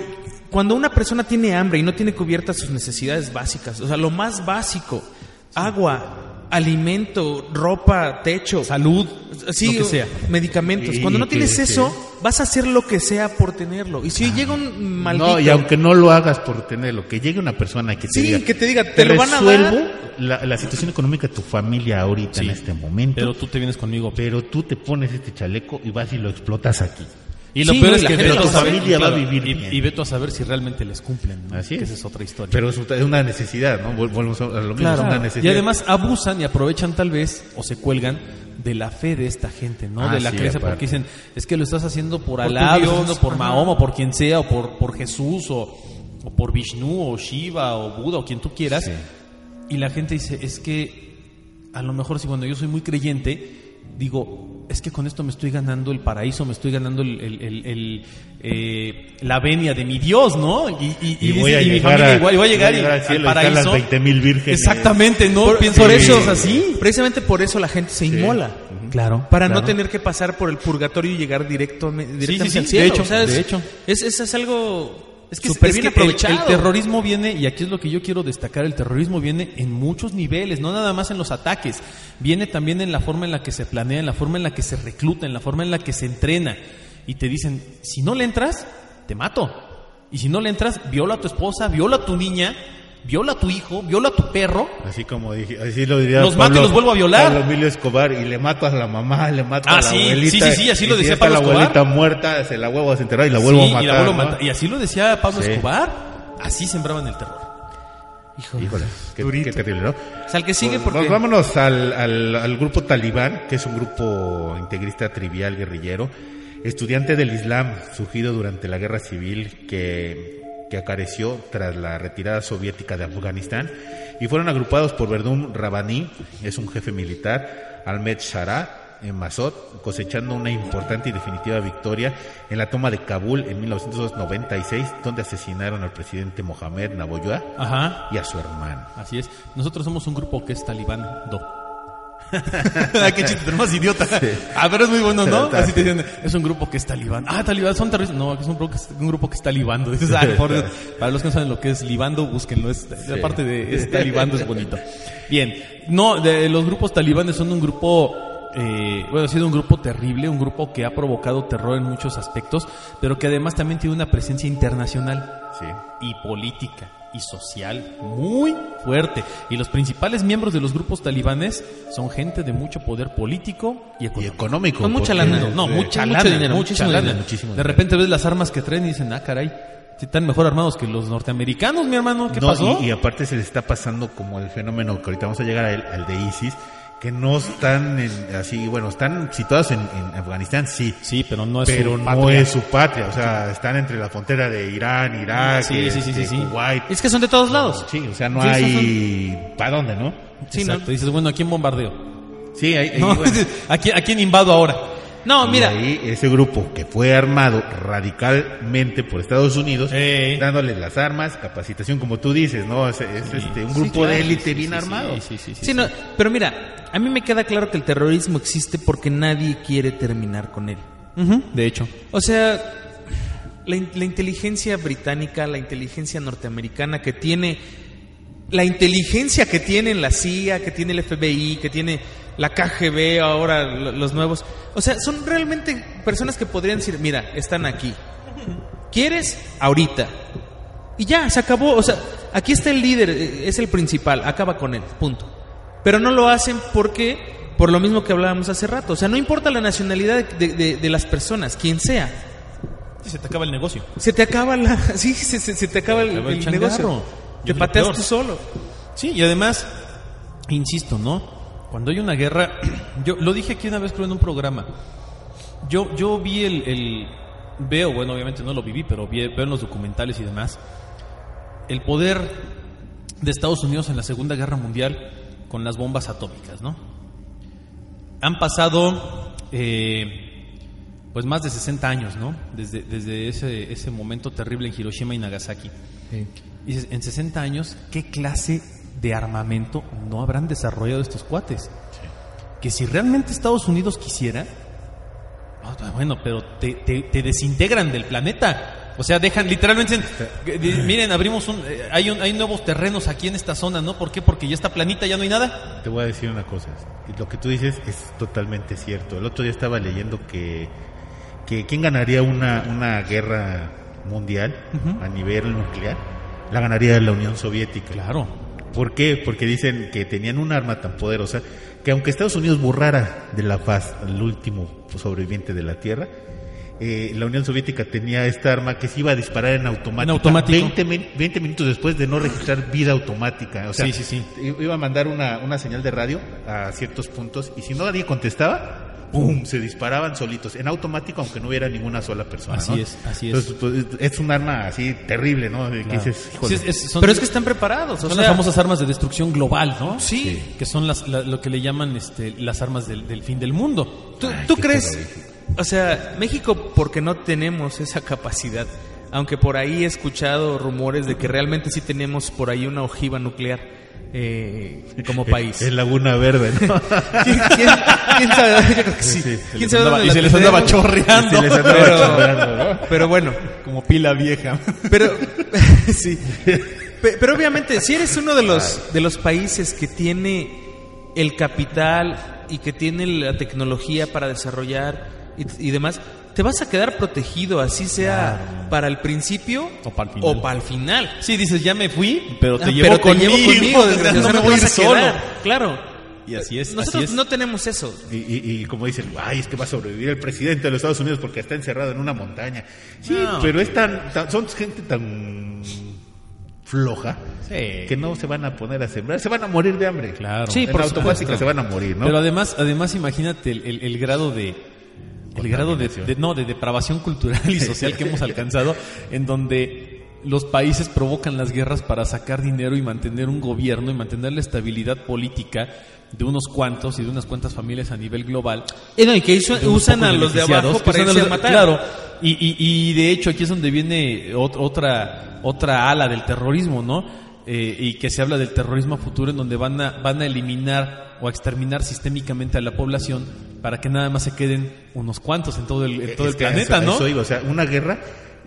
cuando una persona tiene hambre y no tiene cubiertas sus necesidades básicas, o sea, lo más básico, agua, alimento, ropa, techo, Salud, sí, lo que sea. medicamentos. Sí, Cuando no tienes que- eso, vas a hacer lo que sea por tenerlo. Y si llega un maldito... No, y aunque no lo hagas por tenerlo, que llegue una persona que te Sí, diga, que te diga, te lo van a resuelvo dar. La, la situación económica de tu familia ahorita Sí. en este momento, Pero pero, tú te vienes conmigo. tú te pones este chaleco y vas y lo explotas aquí. Y lo Sí, peor es y la que tu a saber- familia va a vivir y, bien. y veto a saber si realmente les cumplen. ¿no? Así Que es. Esa es otra historia. Pero es una necesidad, ¿no? Vol- Volvemos a lo mismo, Claro. es una y necesidad. además abusan y aprovechan tal vez o se cuelgan de la fe de esta gente, ¿no? Ah, de la sí, creencia porque dicen, es que lo estás haciendo por, Por Alá, Dios, por. Mahoma, por quien sea, o por, por Jesús, o, o por Vishnu, o Shiva, o Buda, o quien tú quieras. Sí. y la gente dice, es que a lo mejor si cuando yo soy muy creyente, digo, es que con esto me estoy ganando el paraíso, me estoy ganando el, el- el- el, eh, la venia de mi Dios, ¿no? Y, y, Y dice- voy a y mi llegar familia a- igual- y voy a llegar voy a llegar y- al cielo al y están las paraíso. 20,000 vírgenes. Exactamente, ¿no? Por, Pienso por que eso, es así. precisamente por eso la gente se inmola. Claro. Para claro. no tener que pasar por el purgatorio y llegar directo, directamente sí, al de cielo. hecho, O sea, es- de hecho. Es, es, es algo Es que, es bien que el- aprovechado. El, terrorismo viene, y aquí es lo que yo quiero destacar, el terrorismo viene en muchos niveles, no nada más en los ataques, viene también en la forma en la que se planea, en la forma en la que se recluta, en la forma en la que se entrena. Y te dicen, si no le entras, te mato. Y si no le entras, viola a tu esposa, viola a tu niña, viola a tu hijo, viola a tu perro. Así como dije, así lo diría Los mato y los vuelvo a violar. Pablo Emilio Escobar y le mato a la mamá, le mato Ah, a la sí, abuelita. sí, sí, sí, así lo decía Pablo la Escobar. abuelita muerta, se la vuelvo a desenterrar y la vuelvo Sí, a matar. y, la vuelvo ¿no? matar. Y así lo decía Pablo Sí. Escobar. Así sembraban el terror. Híjole, qué, qué terrible, ¿no? O sea, el que sigue Pues, porque... nos vámonos al, al, al grupo Talibán, que es un grupo integrista trivial guerrillero, estudiante del Islam, surgido durante la guerra civil que, que acareció tras la retirada soviética de Afganistán, y fueron agrupados por Verdun Rabani, es un jefe militar, Ahmed Shara, en Masot, cosechando una importante y definitiva victoria en la toma de Kabul en 1996, donde asesinaron al presidente Mohamed Naboyua Ajá. y a su hermano. Así es. Nosotros somos un grupo que es Talibán Do. Ah, qué chiste, más idiota. Ah, pero es muy bueno, ¿no? Está Así te bien. dicen, es un grupo que es talibán. Ah, talibán, son terroristas. No, es un grupo que es, un grupo que está libando. Dices, ay, por Dios. Para los que no saben lo que es libando, búsquenlo. Es, La parte de es talibando es bonito. Bien. No, de, los grupos talibanes son un grupo... Eh, bueno, ha sido un grupo terrible, un grupo que ha provocado terror en muchos aspectos, pero que además también tiene una presencia internacional Sí. y política y social muy fuerte. Y los principales miembros de los grupos talibanes son gente de mucho poder político y Y económico. económico. Con mucha lana. No, Sí. mucha Mucho lana, dinero, mucha muchísimo lana. dinero, muchísimo de dinero. repente ves las armas que traen y dicen, ah, caray, están mejor armados que los norteamericanos, mi hermano, ¿qué No, pasó? Y, y aparte se le está pasando como el fenómeno que ahorita vamos a llegar a él, al de ISIS, que no están en- así, bueno, están situados en, en Afganistán, sí, Sí, pero no es pero su no patria. es su patria, o sea, están entre la frontera de Irán, Irak, Sí, sí, sí, sí, este, sí. Kuwait. Es que son de todos lados. Sí, o sea, no Sí, hay... ¿Para dónde, no? Sí, ¿no? Exacto. Dices, bueno, ¿a quién bombardeo? Sí, No, bueno, ¿a, quién, ¿A quién invado ahora? No, y mira, ahí ese grupo que fue armado radicalmente por Estados Unidos, Eh. dándoles las armas, capacitación, como tú dices, ¿no? Es, es, este, un Sí, grupo claro, de élite sí, bien sí, armado. Sí, sí, sí, sí, Sí, no, pero mira, a mí me queda claro que el terrorismo existe porque nadie quiere terminar con él. De hecho. O sea, la inteligencia británica, la inteligencia norteamericana que tiene, la inteligencia que tiene la CIA, que tiene el FBI, que tiene la KGB, ahora lo- los nuevos. O sea, son realmente personas que podrían decir, mira, están aquí. ¿Quieres? Ahorita. Y ya, se acabó. O sea, aquí está el líder, eh, es el principal, acaba con él, punto. Pero no lo hacen porque, por lo mismo que hablábamos hace rato. O sea, no importa la nacionalidad de, de- de las personas, quien sea. Sí, se te acaba el negocio. Se te acaba la, sí, se, se- se te acaba el, el negocio. Y Te pateas tú solo. Sí, y además, insisto, ¿no? Cuando hay una guerra, yo lo dije aquí una vez creo en un programa. Yo, yo vi el, el- veo, bueno, obviamente no lo viví, pero vi- veo en los documentales y demás, el poder de Estados Unidos en la Segunda Guerra Mundial con las bombas atómicas, ¿no? Han pasado, eh, pues más de 60 años, ¿no? Desde, desde ese, ese momento terrible en Hiroshima y Nagasaki. Y dices, en 60 años, ¿qué clase de armamento no habrán desarrollado estos cuates? Que si realmente Estados Unidos quisiera, ah, bueno, pero te, te- te desintegran del planeta. O sea, dejan literalmente, miren, abrimos un, eh, hay, un- hay nuevos terrenos aquí en esta zona, ¿no? ¿Por qué? Porque ya está planita, ya no hay nada. Te voy a decir una cosa, lo que tú dices es totalmente cierto. El otro día estaba leyendo que, que quién ganaría una, una guerra mundial a nivel nuclear, la ganaría la Unión Soviética. Claro. ¿Por qué? Porque dicen que tenían un arma tan poderosa que aunque Estados Unidos borrara de la faz al último sobreviviente de la Tierra, eh, la Unión Soviética tenía esta arma que se iba a disparar en automático. En automático. 20, min- 20 minutos después de no registrar vida automática. O sea, Sí, sí, sí. iba a mandar una, una señal de radio a ciertos puntos y si no nadie contestaba, ¡pum! Se disparaban solitos, en automático, aunque no hubiera ninguna sola persona. Así ¿no? es, así es. Entonces, pues, es un arma así terrible, ¿no? De que Claro. dices, Sí, híjole, es- es- son- Pero es que están preparados. O son sea, las famosas armas de destrucción global, ¿no? Sí. Que son las, la- lo que le llaman este, las armas del, del fin del mundo. ¿Tú, Ay, tú crees? O sea, México, porque no tenemos esa capacidad. Aunque por ahí he escuchado rumores de que realmente sí tenemos por ahí una ojiva nuclear eh, como país. En Laguna Verde, ¿no? ¿Quién, quién- quién sabe? Yo creo que sí. Sí, ¿Quién Se les sabe andaba- dónde y se les andaba chorreando. Se les andaba Pero- chorreando, ¿no? Pero bueno, Como pila vieja. pero sí. Pe- Pero obviamente, si eres uno de los de los países que tiene el capital y que tiene la tecnología para desarrollar y, y demás, te vas a quedar protegido, así sea para el principio O para el final. el. Sí, dices, ya me fui, pero te Ah, llevo pero conmigo. te llevo conmigo, no me voy a ir solo. Claro. Y así es, Nosotros así es. no tenemos eso. Y, y- y como dicen, ay, es que va a sobrevivir el presidente de los Estados Unidos porque está encerrado en una montaña. Sí, No. pero es tan, tan- son gente tan floja Sí. que no se van a poner a sembrar, se van a morir de hambre. Claro. Sí, en por automática se van a morir, ¿no? Pero además, además imagínate el, el- el grado de el grado de, de- no de depravación cultural y social que hemos alcanzado, en donde los países provocan las guerras para sacar dinero y mantener un gobierno y mantener la estabilidad política de unos cuantos y de unas cuantas familias a nivel global. Y, no, y que usan, a los de abajo para irse a los matar. Claro, y, y- y de hecho aquí es donde viene ot- otra, otra ala del terrorismo, ¿no? Eh, y que se habla del terrorismo futuro en donde van a, van a eliminar o a exterminar sistémicamente a la población para que nada más se queden unos cuantos en todo el, en todo Es el planeta, eso- ¿no? eso iba, o sea, una guerra,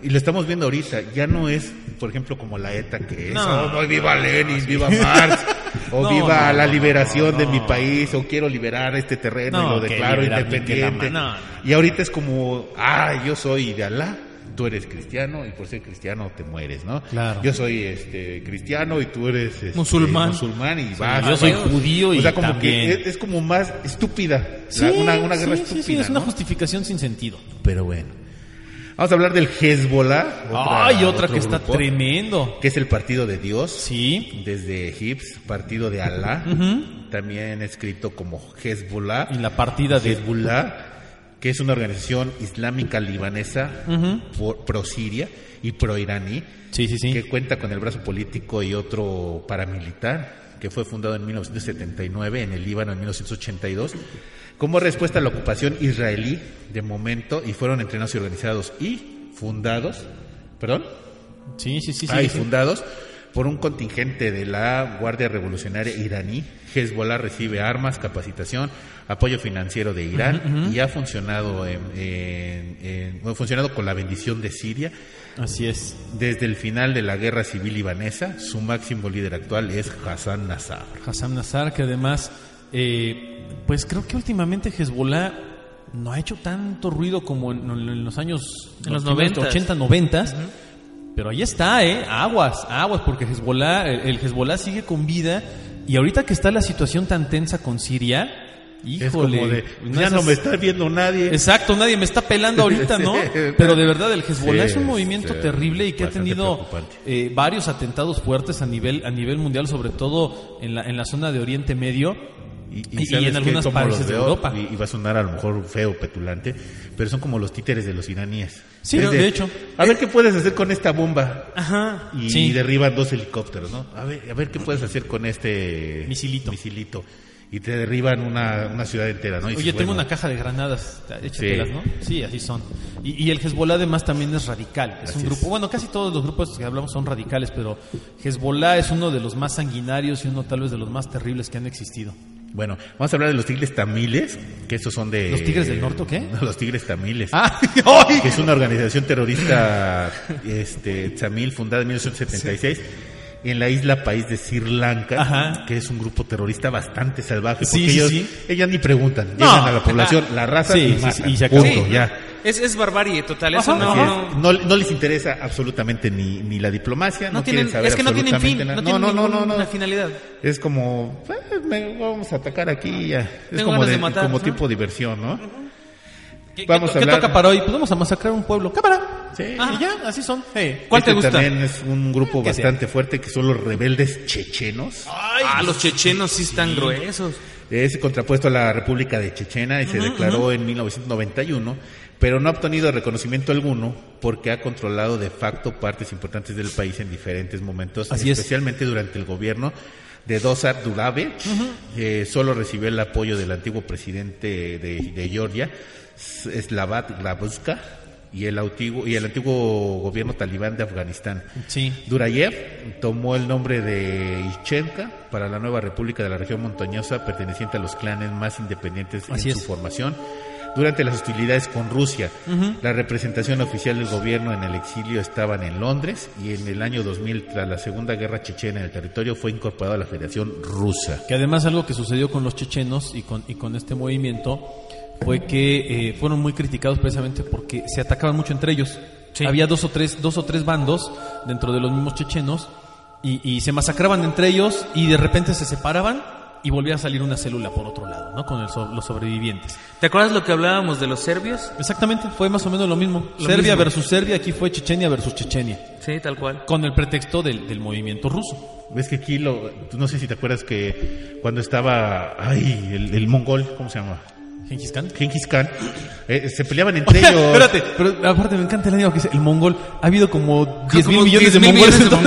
y lo estamos viendo ahorita, ya no es, por ejemplo, como la ETA que es, No. "Oh, viva Lenin, viva Marx, o No, viva no, la no, liberación de no. mi país, o quiero liberar este terreno No, y lo declaro independiente. no. Y ahorita es como, ah, yo soy de Alá. Tú eres cristiano y por ser cristiano te mueres, ¿no? Claro. Yo soy este cristiano y tú eres este, Musulmán. musulmán y vas. yo soy judío y O sea, como también. que es, es como más estúpida. la- Sí, una, una guerra sí, estúpida. es una justificación sin sentido. Pero bueno. Vamos a hablar del Hezbollah. Ay, otra que está tremendo. Que es el partido de Dios. Sí, Desde Egipto, partido de Alá. También escrito como Hezbollah. y la partida de Hezbollah, que es una organización islámica libanesa por- pro-siria y pro-iraní. Sí, sí, sí. Que cuenta con el brazo político y otro paramilitar, que fue fundado en 1979 en el Líbano en 1982, como respuesta a la ocupación israelí de momento, y fueron entrenados y organizados y fundados, perdón, Sí, sí, sí, sí. ah, y fundados por un contingente de la Guardia Revolucionaria iraní. Hezbollah recibe armas, capacitación, apoyo financiero de Irán y ha funcionado en, en- en- ha funcionado con la bendición de Siria Así es. desde el final de la guerra civil libanesa. Su máximo líder actual es Hassan Nasser. Hassan Nazar, que además, eh, pues creo que últimamente Hezbollah no ha hecho tanto ruido como en, en los años En los primeros 90s. 80, 90, pero ahí está, ¿eh? Aguas, aguas, porque Hezbollah, el, el Hezbollah sigue con vida y ahorita que está la situación tan tensa con Siria, híjole, es como de, una ya no me está viendo nadie. Exacto, nadie me está pelando ahorita, ¿no? Pero de verdad el Hezbollah Sí, es un movimiento sí, terrible y que ha tenido eh, varios atentados fuertes a nivel a nivel mundial, sobre todo en la en la zona de Oriente Medio y, y ¿sabes en algunas países de veo, Europa. Y, y va a sonar a lo mejor feo, petulante, pero son como los títeres de los iraníes. Sí, de hecho. A ver qué puedes hacer con esta bomba. Ajá. Y Sí. derriban dos helicópteros, ¿no? A ver, a ver qué puedes hacer con este Misilito. misilito. Y te derriban una, una ciudad entera, ¿no? Y Oye, dices, tengo bueno, una caja de granadas, échatelas, Sí. ¿no? Sí, así son. Y, y el Hezbollah además también es radical. Es Así un es. grupo, bueno, casi todos los grupos que hablamos son radicales, pero Hezbollah es uno de los más sanguinarios y uno tal vez de los más terribles que han existido. Bueno, vamos a hablar de los tigres tamiles, que estos son de... ¿Los tigres del norte o qué? No, los tigres tamiles. ¡Ah! que es una organización terrorista este, tamil fundada en 1976 en la isla país de Sri Lanka, Ajá. que es un grupo terrorista bastante salvaje, porque Sí, sí, ellos, sí. ellos ni preguntan, No. llegan a la población, la raza Sí, y sí, sí, se acabó. Sí, ya. Es, es barbarie total. Eso no, no- es. No, no les interesa absolutamente ni, ni la diplomacia, no, no quieren tienen, saber es que no tienen fin, nada. no tienen no, no, no, no. finalidad. Es como, eh, me- vamos a atacar aquí y ya. Es Tengo como, de, de matar, como ¿no? tipo diversión, ¿no? ¿Qué, Vamos qué a to- qué hablar- toca para hoy? Pues vamos a masacrar un pueblo. ¡Cámara! Sí. Y ya, así son. Hey. ¿Cuál te Este gusta? También es un grupo sea. bastante fuerte que son los rebeldes chechenos. ah, los chechenos sí están gruesos. Es contrapuesto a la República de Chechena y se declaró en 1991, pero no ha obtenido reconocimiento alguno porque ha controlado de facto partes importantes del país en diferentes momentos, Así es. especialmente durante el gobierno de Dosar Durabe, eh, solo recibió el apoyo del antiguo presidente de, de Georgia, Slavat Grabuska, y el antiguo, y el antiguo gobierno talibán de Afganistán. Sí. Durayev tomó el nombre de Ichenka para la nueva república de la región montañosa perteneciente a los clanes más independientes Así en es. su formación. Durante las hostilidades con Rusia, la representación oficial del gobierno en el exilio estaban en Londres y en el año 2000, tras la Segunda Guerra Chechena en el territorio, fue incorporado a la Federación Rusa. Que además algo que sucedió con los chechenos y con, y con este movimiento fue que eh, fueron muy criticados precisamente porque se atacaban mucho entre ellos. Sí. Había dos o tres, dos o tres bandos dentro de los mismos chechenos y, y se masacraban entre ellos y de repente se separaban y volvía a salir una célula por otro lado, ¿no? Con el so- los sobrevivientes. ¿Te acuerdas lo que hablábamos de los serbios? Exactamente, fue más o menos lo mismo. Lo Serbia mismo. versus Serbia, aquí fue Chechenia versus Chechenia, Sí, tal cual. con el pretexto del, del movimiento ruso. Ves que aquí, lo, no sé si te acuerdas que cuando estaba, ay, el, el mongol, ¿cómo se llama? Gengis Khan. Gengis Khan, eh, se peleaban entre ellos. Espérate, pero aparte me encanta el año que dice el mongol. Ha habido como 10 mil millones de 10,000 mongoles en toda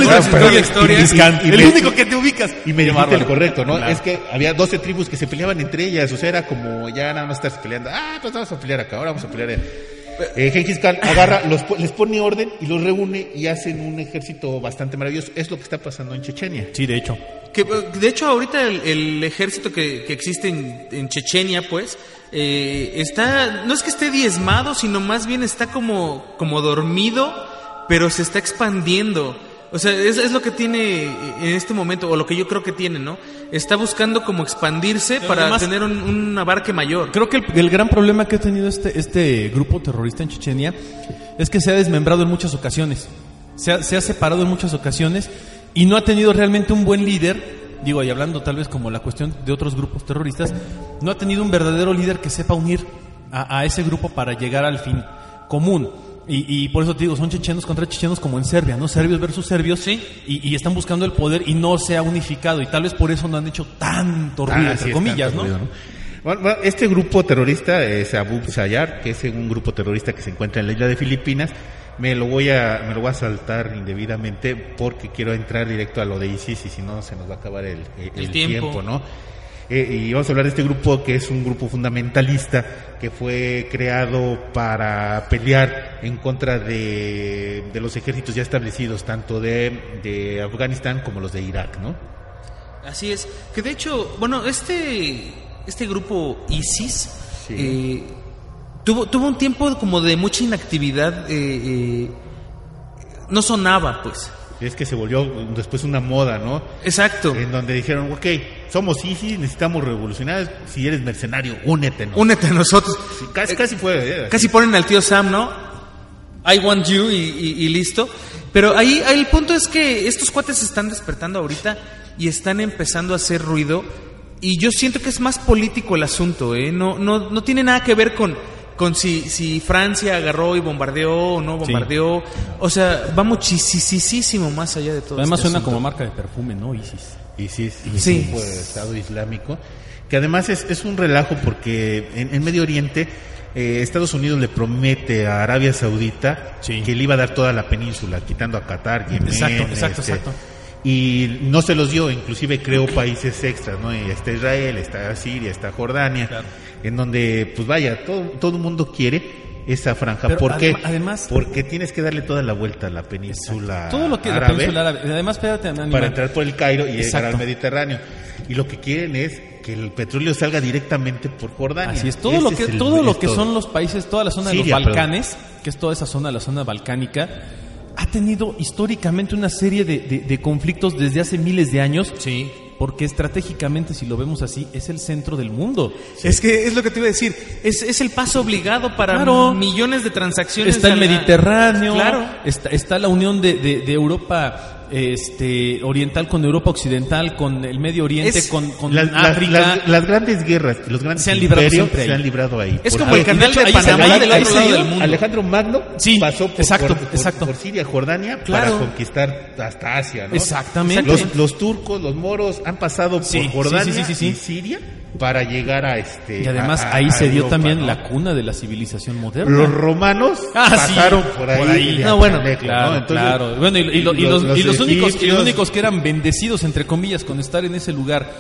la historia. el me- único que te ubicas. Y me dijiste el correcto, ¿no? Claro. Es que había 12 tribus que se peleaban entre ellas, o sea, era como ya nada más estarse peleando. Ah, pues vamos a pelear acá, ahora vamos a pelear. Eh, Genghis Khan agarra, los, les pone orden y los reúne y hacen un ejército bastante maravilloso. Es lo que está pasando en Chechenia. Sí, de hecho. Que, eh, de hecho, ahorita el, el ejército que, que existe en, en Chechenia, pues, eh, está, no es que esté diezmado, sino más bien está como, como dormido, pero se está expandiendo. O sea, es, es lo que tiene en este momento, o lo que yo creo que tiene, ¿no? Está buscando como expandirse para además- tener un, un abarque mayor. Creo que el, el gran problema que ha tenido este, este grupo terrorista en Chechenia es que se ha desmembrado en muchas ocasiones. Se ha, se ha separado en muchas ocasiones y no ha tenido realmente un buen líder. Digo, y hablando tal vez como la cuestión de otros grupos terroristas, no ha tenido un verdadero líder que sepa unir a, a ese grupo para llegar al fin común. Y, y por eso te digo, son chechenos contra chechenos como en Serbia, ¿no? Serbios versus serbios. Sí. Y, y están buscando el poder y no se ha unificado. Y tal vez por eso no han hecho tanto ruido, Ah, entre sí, comillas, ¿no? ruido, Bueno, bueno, este grupo terrorista es Abu Sayyar, que es un grupo terrorista que se encuentra en la isla de Filipinas. Me lo voy a me lo voy a saltar indebidamente porque quiero entrar directo a lo de ISIS y si no se nos va a acabar el, el- El el tiempo. tiempo, ¿no? Eh, y vamos a hablar de este grupo que es un grupo fundamentalista que fue creado para pelear en contra de, de los ejércitos ya establecidos, tanto de, de Afganistán como los de Irak, ¿no? Así es. Que de hecho, bueno, este, este grupo ISIS Sí. eh, tuvo, tuvo un tiempo como de mucha inactividad. eh, eh, no sonaba, pues. Es que se volvió después una moda, ¿no? Exacto. En donde dijeron, ok, somos ISIS, necesitamos revolucionar, si eres mercenario, únete. Únete a nosotros. Sí, casi, casi fue. eh. Casi ponen al tío Sam, ¿no? I want you y, y- y listo. Pero ahí, ahí el punto es que estos cuates se están despertando ahorita y están empezando a hacer ruido. Y yo siento que es más político el asunto, ¿eh? No, no, no tiene nada que ver con, con si, si Francia agarró y bombardeó o no bombardeó. O sea, va muchísimo más allá de todo. Además este suena asunto. como marca de perfume, ¿no? Isis. ISIS, y Sí. grupo de Estado Islámico, que además es, es un relajo porque en, en Medio Oriente eh, Estados Unidos le promete a Arabia Saudita Sí. que le iba a dar toda la península, quitando a Qatar, Yemen, Exacto, exacto, este, exacto. Y no se los dio, inclusive creó países extras, ¿no? Y está Israel, está Siria, está Jordania, Claro. en donde, pues vaya, todo, todo el mundo quiere esa franja. Pero ¿Por qué? adem- además- Porque tienes que darle toda la vuelta a la península Todo lo que la península árabe. Además, espérate, para entrar por el Cairo y llegar Exacto. al Mediterráneo. Y lo que quieren es que el petróleo salga directamente por Jordania. Así es, todo Ese lo que es el- todo lo es que todo. son los países, toda la zona Siria, de los Balcanes, que es toda esa zona, la zona balcánica, ha tenido históricamente una serie de, de- de conflictos desde hace miles de años. Sí. Porque estratégicamente, si lo vemos así, es el centro del mundo. Es que es lo que te iba a decir. Es, es el paso obligado para Claro. millones de transacciones. Está el la- Mediterráneo, Claro. está, está la unión de, de- de Europa este, oriental con Europa occidental, con el Medio Oriente, Es- con, con Las, África. las- las grandes guerras, los grandes Se han librado imperios siempre ahí. se han librado ahí. Es ¿Por como qué? el canal de hecho, de ahí Panamá ahí- del ahí otro lado del mundo. Alejandro Magno Sí, pasó por, exacto, por- exacto. por Siria, Jordania, Claro. para conquistar hasta Asia. ¿no? Exactamente. Los, los turcos, los moros han pasado por Jordania sí, sí, sí, y. Siria para llegar a este. Y además a- a- ahí a se dio Europa, también ¿no? la cuna de la civilización moderna. Los romanos Ah, sí, pasaron por ahí. por ahí. de No, bueno, Claro, ¿no? Entonces, claro. Bueno, y, y lo- y los- los, y los los únicos, y los egipcios- únicos que eran bendecidos, entre comillas, con estar en ese lugar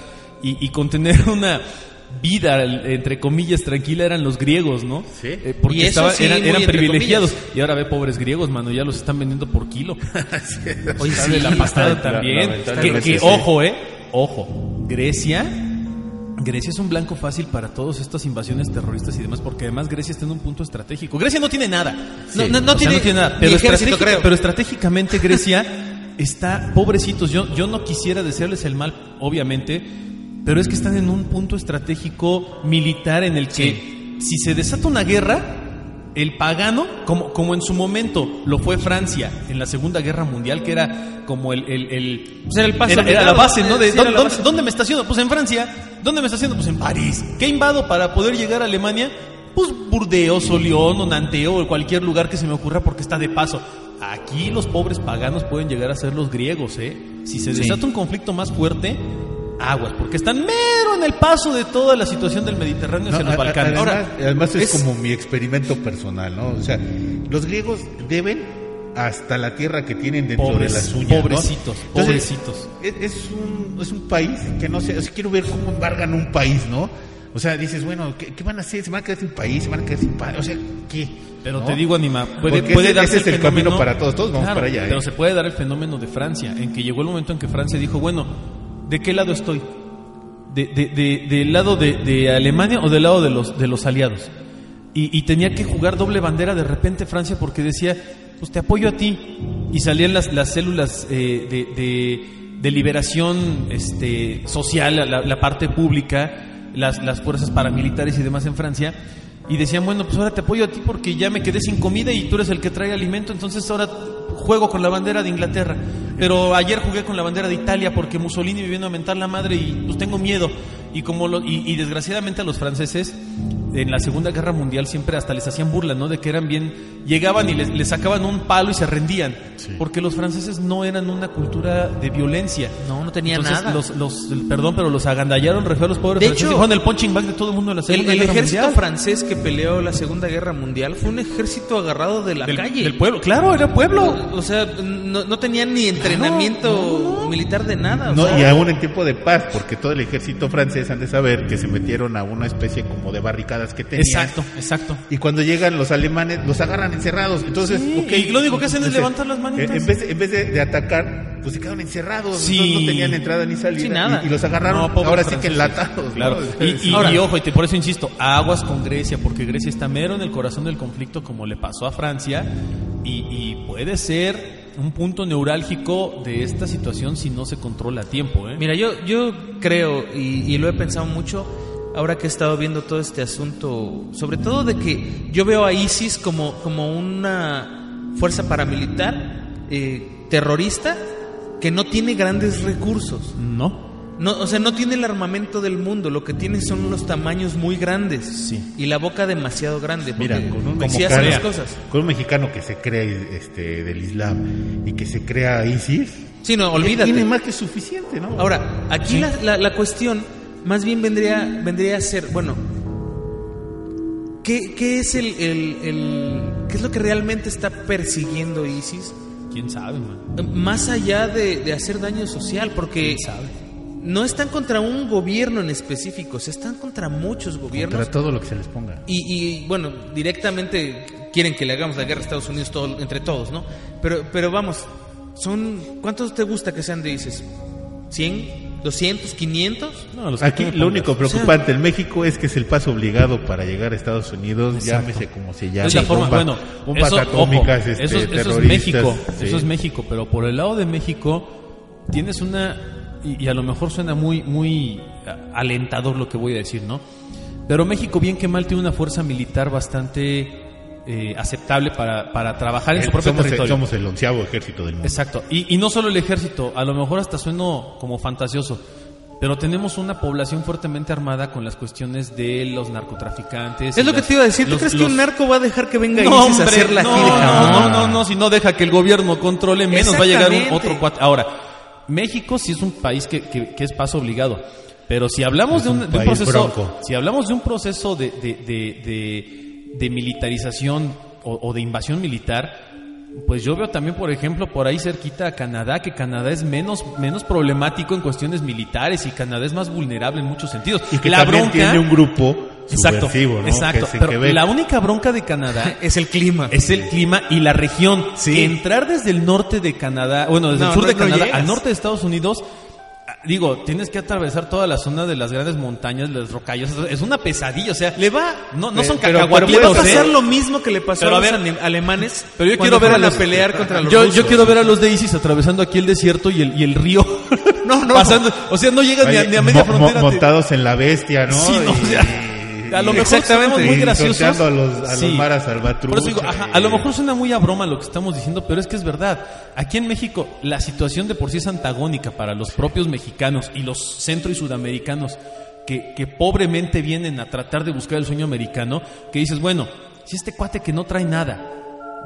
y, y con tener una vida, entre comillas, tranquila, eran los griegos, ¿no? Sí. Eh, porque sí, eran, privilegiados. comillas. Y ahora ve pobres griegos, mano, ya los están vendiendo por kilo. Oye, Está sí, de la pasada la- también. lamentablemente Que, que, sí. ojo, eh, ojo. Grecia, Grecia es un blanco fácil para todas estas invasiones terroristas y demás, porque además Grecia está en un punto estratégico. Grecia no tiene nada. No, no, no sea, tiene nada. ni Pero, ejército, estratégica- creo. pero estratégicamente Grecia está, pobrecitos, yo, yo no quisiera desearles el mal, obviamente, pero es que están en un punto estratégico militar en el que si se desata una guerra, el pagano, como, como en su momento lo fue Francia en la Segunda Guerra Mundial, que era como el... el, el- Pues era el paso era, era la base, ¿no? De, Sí, ¿dónde, base. dónde me estaciono? Pues en Francia. ¿Dónde me estaciono? Pues en París. ¿Qué invado para poder llegar a Alemania? Pues Burdeos o León o Nanteo o cualquier lugar que se me ocurra porque está de paso. Aquí los pobres paganos pueden llegar a ser los griegos, ¿eh? Si se desata un conflicto más fuerte, aguas, porque están mero en el paso de toda la situación del Mediterráneo hacia No, los Balcanes. Además, Ahora, además es, es- como mi experimento personal, ¿no? O sea, los griegos deben hasta la tierra que tienen dentro Pobres- de las uñas, ¿no? pobrecitos, pobrecitos. Es, es un, es un país que no sé, o sea, quiero ver cómo embargan un país, ¿no? O sea, dices, bueno, ¿qué, qué van a hacer? ¿Se van a quedar sin país? ¿Se van a quedar sin padre? O sea, ¿qué? Pero ¿No? te digo, Anima, puede, Porque puede ese- darse ese es el camino para todos, todos vamos para allá, ¿eh? Pero se puede dar el fenómeno de Francia, en que llegó el momento en que Francia dijo, bueno, ¿de qué lado estoy? ¿De, de- de- ¿Del lado de, Alemania o del lado de los, de los aliados? Y, y tenía que jugar doble bandera de repente Francia porque decía, pues te apoyo a ti. Y salían las, las células eh, de, de- de liberación este, social, la, la parte pública, las, las fuerzas paramilitares y demás en Francia. Y decían, bueno, pues ahora te apoyo a ti porque ya me quedé sin comida y tú eres el que trae alimento, entonces ahora juego con la bandera de Inglaterra. Pero ayer jugué con la bandera de Italia porque Mussolini me vino a mentar la madre y pues tengo miedo. Y como lo- y, y desgraciadamente a los franceses en la Segunda Guerra Mundial siempre hasta les hacían burla, ¿no? De que eran bien, llegaban y les, les sacaban un palo y se rendían, porque los franceses no eran una cultura de violencia. No, no tenían Entonces, nada. Los, los, perdón, pero los agandallaron re a los pobres De franceses. hecho, el punching bag de todo el mundo en la El, Segunda el Guerra ejército Mundial. francés que peleó la Segunda Guerra Mundial fue un ejército agarrado de la del, calle. del pueblo, claro, era pueblo. O sea, no, no tenían ni entrenamiento militar de nada. o No, sea, y aún en tiempo de paz, porque todo el ejército francés han de saber que se metieron a una especie como de barricadas que tenían. Exacto, exacto. Y cuando llegan los alemanes, los agarran encerrados. Entonces, Sí, y lo único que hacen es levantar las manitas. En vez, de- en vez de, de atacar, pues se quedaron encerrados. Sí. entonces no tenían entrada ni salida. Sí, nada. Y, y los agarraron No, ahora sí que enlatados. Claro. ¿no? Y, y- Ahora- y ojo, y te- por eso insisto, aguas con Grecia, porque Grecia está mero en el corazón del conflicto como le pasó a Francia y, y puede ser un punto neurálgico de esta situación si no se controla a tiempo. ¿eh? Mira, yo, yo creo, y, y lo he pensado mucho, ahora que he estado viendo todo este asunto, sobre todo de que yo veo a ISIS como, como una fuerza paramilitar eh, terrorista que no tiene grandes recursos. no. No, o sea, no tiene el armamento del mundo, lo que tiene son los tamaños muy grandes Sí. y la boca demasiado grande. Mira, con un, hacen las mexicano, cosas. con un mexicano que se cree este, del Islam y que se crea ISIS, Sí, no, olvídate. tiene más que suficiente, ¿no? Ahora, aquí la, la- la cuestión más bien vendría, vendría a ser, bueno, ¿qué, qué es el, el- el- qué es lo que realmente está persiguiendo ISIS? ¿Quién sabe, man? Más allá de, de hacer daño social, porque ¿Quién sabe? no están contra un gobierno en específico, se están contra muchos gobiernos. Contra todo lo que se les ponga. Y, y, bueno, directamente quieren que le hagamos la guerra a Estados Unidos todo- entre todos, ¿no? Pero, pero vamos, son ¿cuántos te gusta que sean de ISIS? ¿100? ¿200? ¿500? No, los Aquí lo único preocupante en México es que es el paso obligado para llegar a Estados Unidos, Exacto. llámese como se llame. Es la forma, bomba- bueno, bombas eso, atómicas, ojo, este, eso, eso es México, sí. eso es México, pero por el lado de México tienes una y, y a lo mejor suena muy muy alentador lo que voy a decir, ¿no? Pero México bien que mal tiene una fuerza militar bastante eh, aceptable para, para trabajar en su Eh, propio somos, el, territorio. somos el onceavo ejército del mundo. Exacto. Y, y no solo el ejército, a lo mejor hasta sueno como fantasioso, pero tenemos una población fuertemente armada con las cuestiones de los narcotraficantes. Es lo que te iba a decir. ¿Tú los- crees que un narco va a dejar que venga no, ISIS a hombre, hacerla no, aquí de jamón? no, no, no, si no deja que el gobierno controle, menos va a llegar un otro cuate. Ahora, México sí es un país que, que- que es paso obligado. Pero si hablamos de un, un de un proceso, bronco. si hablamos de un proceso de, de, de, de- de militarización o, o de invasión militar, pues yo veo también, por ejemplo, por ahí cerquita a Canadá, que Canadá es menos, menos problemático en cuestiones militares y Canadá es más vulnerable en muchos sentidos. Y que la también bronca, tiene un grupo exacto, ¿no? exacto, pero Quebec. la única bronca de Canadá Es el clima. es el clima y la región. Sí. Entrar desde el norte de Canadá, bueno, desde No, el sur no, de Canadá al norte de Estados Unidos, digo, tienes que atravesar toda la zona de las grandes montañas, las rocallas. Es una pesadilla, o sea, Le va. no, no son Pero- pero Le va a cacahuatitos, pasar ¿eh? lo mismo que le pasó Pero a a los ver, ale- alemanes. Pero yo quiero ver a, los, a pelear contra los yo, rusos. yo quiero ver a los de ISIS atravesando aquí el desierto y el, y el río. No, no. Pasando, o sea, no llegas ni a, Oye, ni a media mo- mo- frontera. te- montados en la bestia, ¿no? Sí, no, Y- o sea, a lo mejor somos muy graciosos. a los, a los Sí. maras salvatrucha. Por eso digo, ajá, a lo mejor suena muy a broma lo que estamos diciendo, pero es que es verdad. Aquí en México la situación de por sí es antagónica para los propios mexicanos y los centro y sudamericanos que, que pobremente vienen a tratar de buscar el sueño americano, que dices, bueno, si este cuate que no trae nada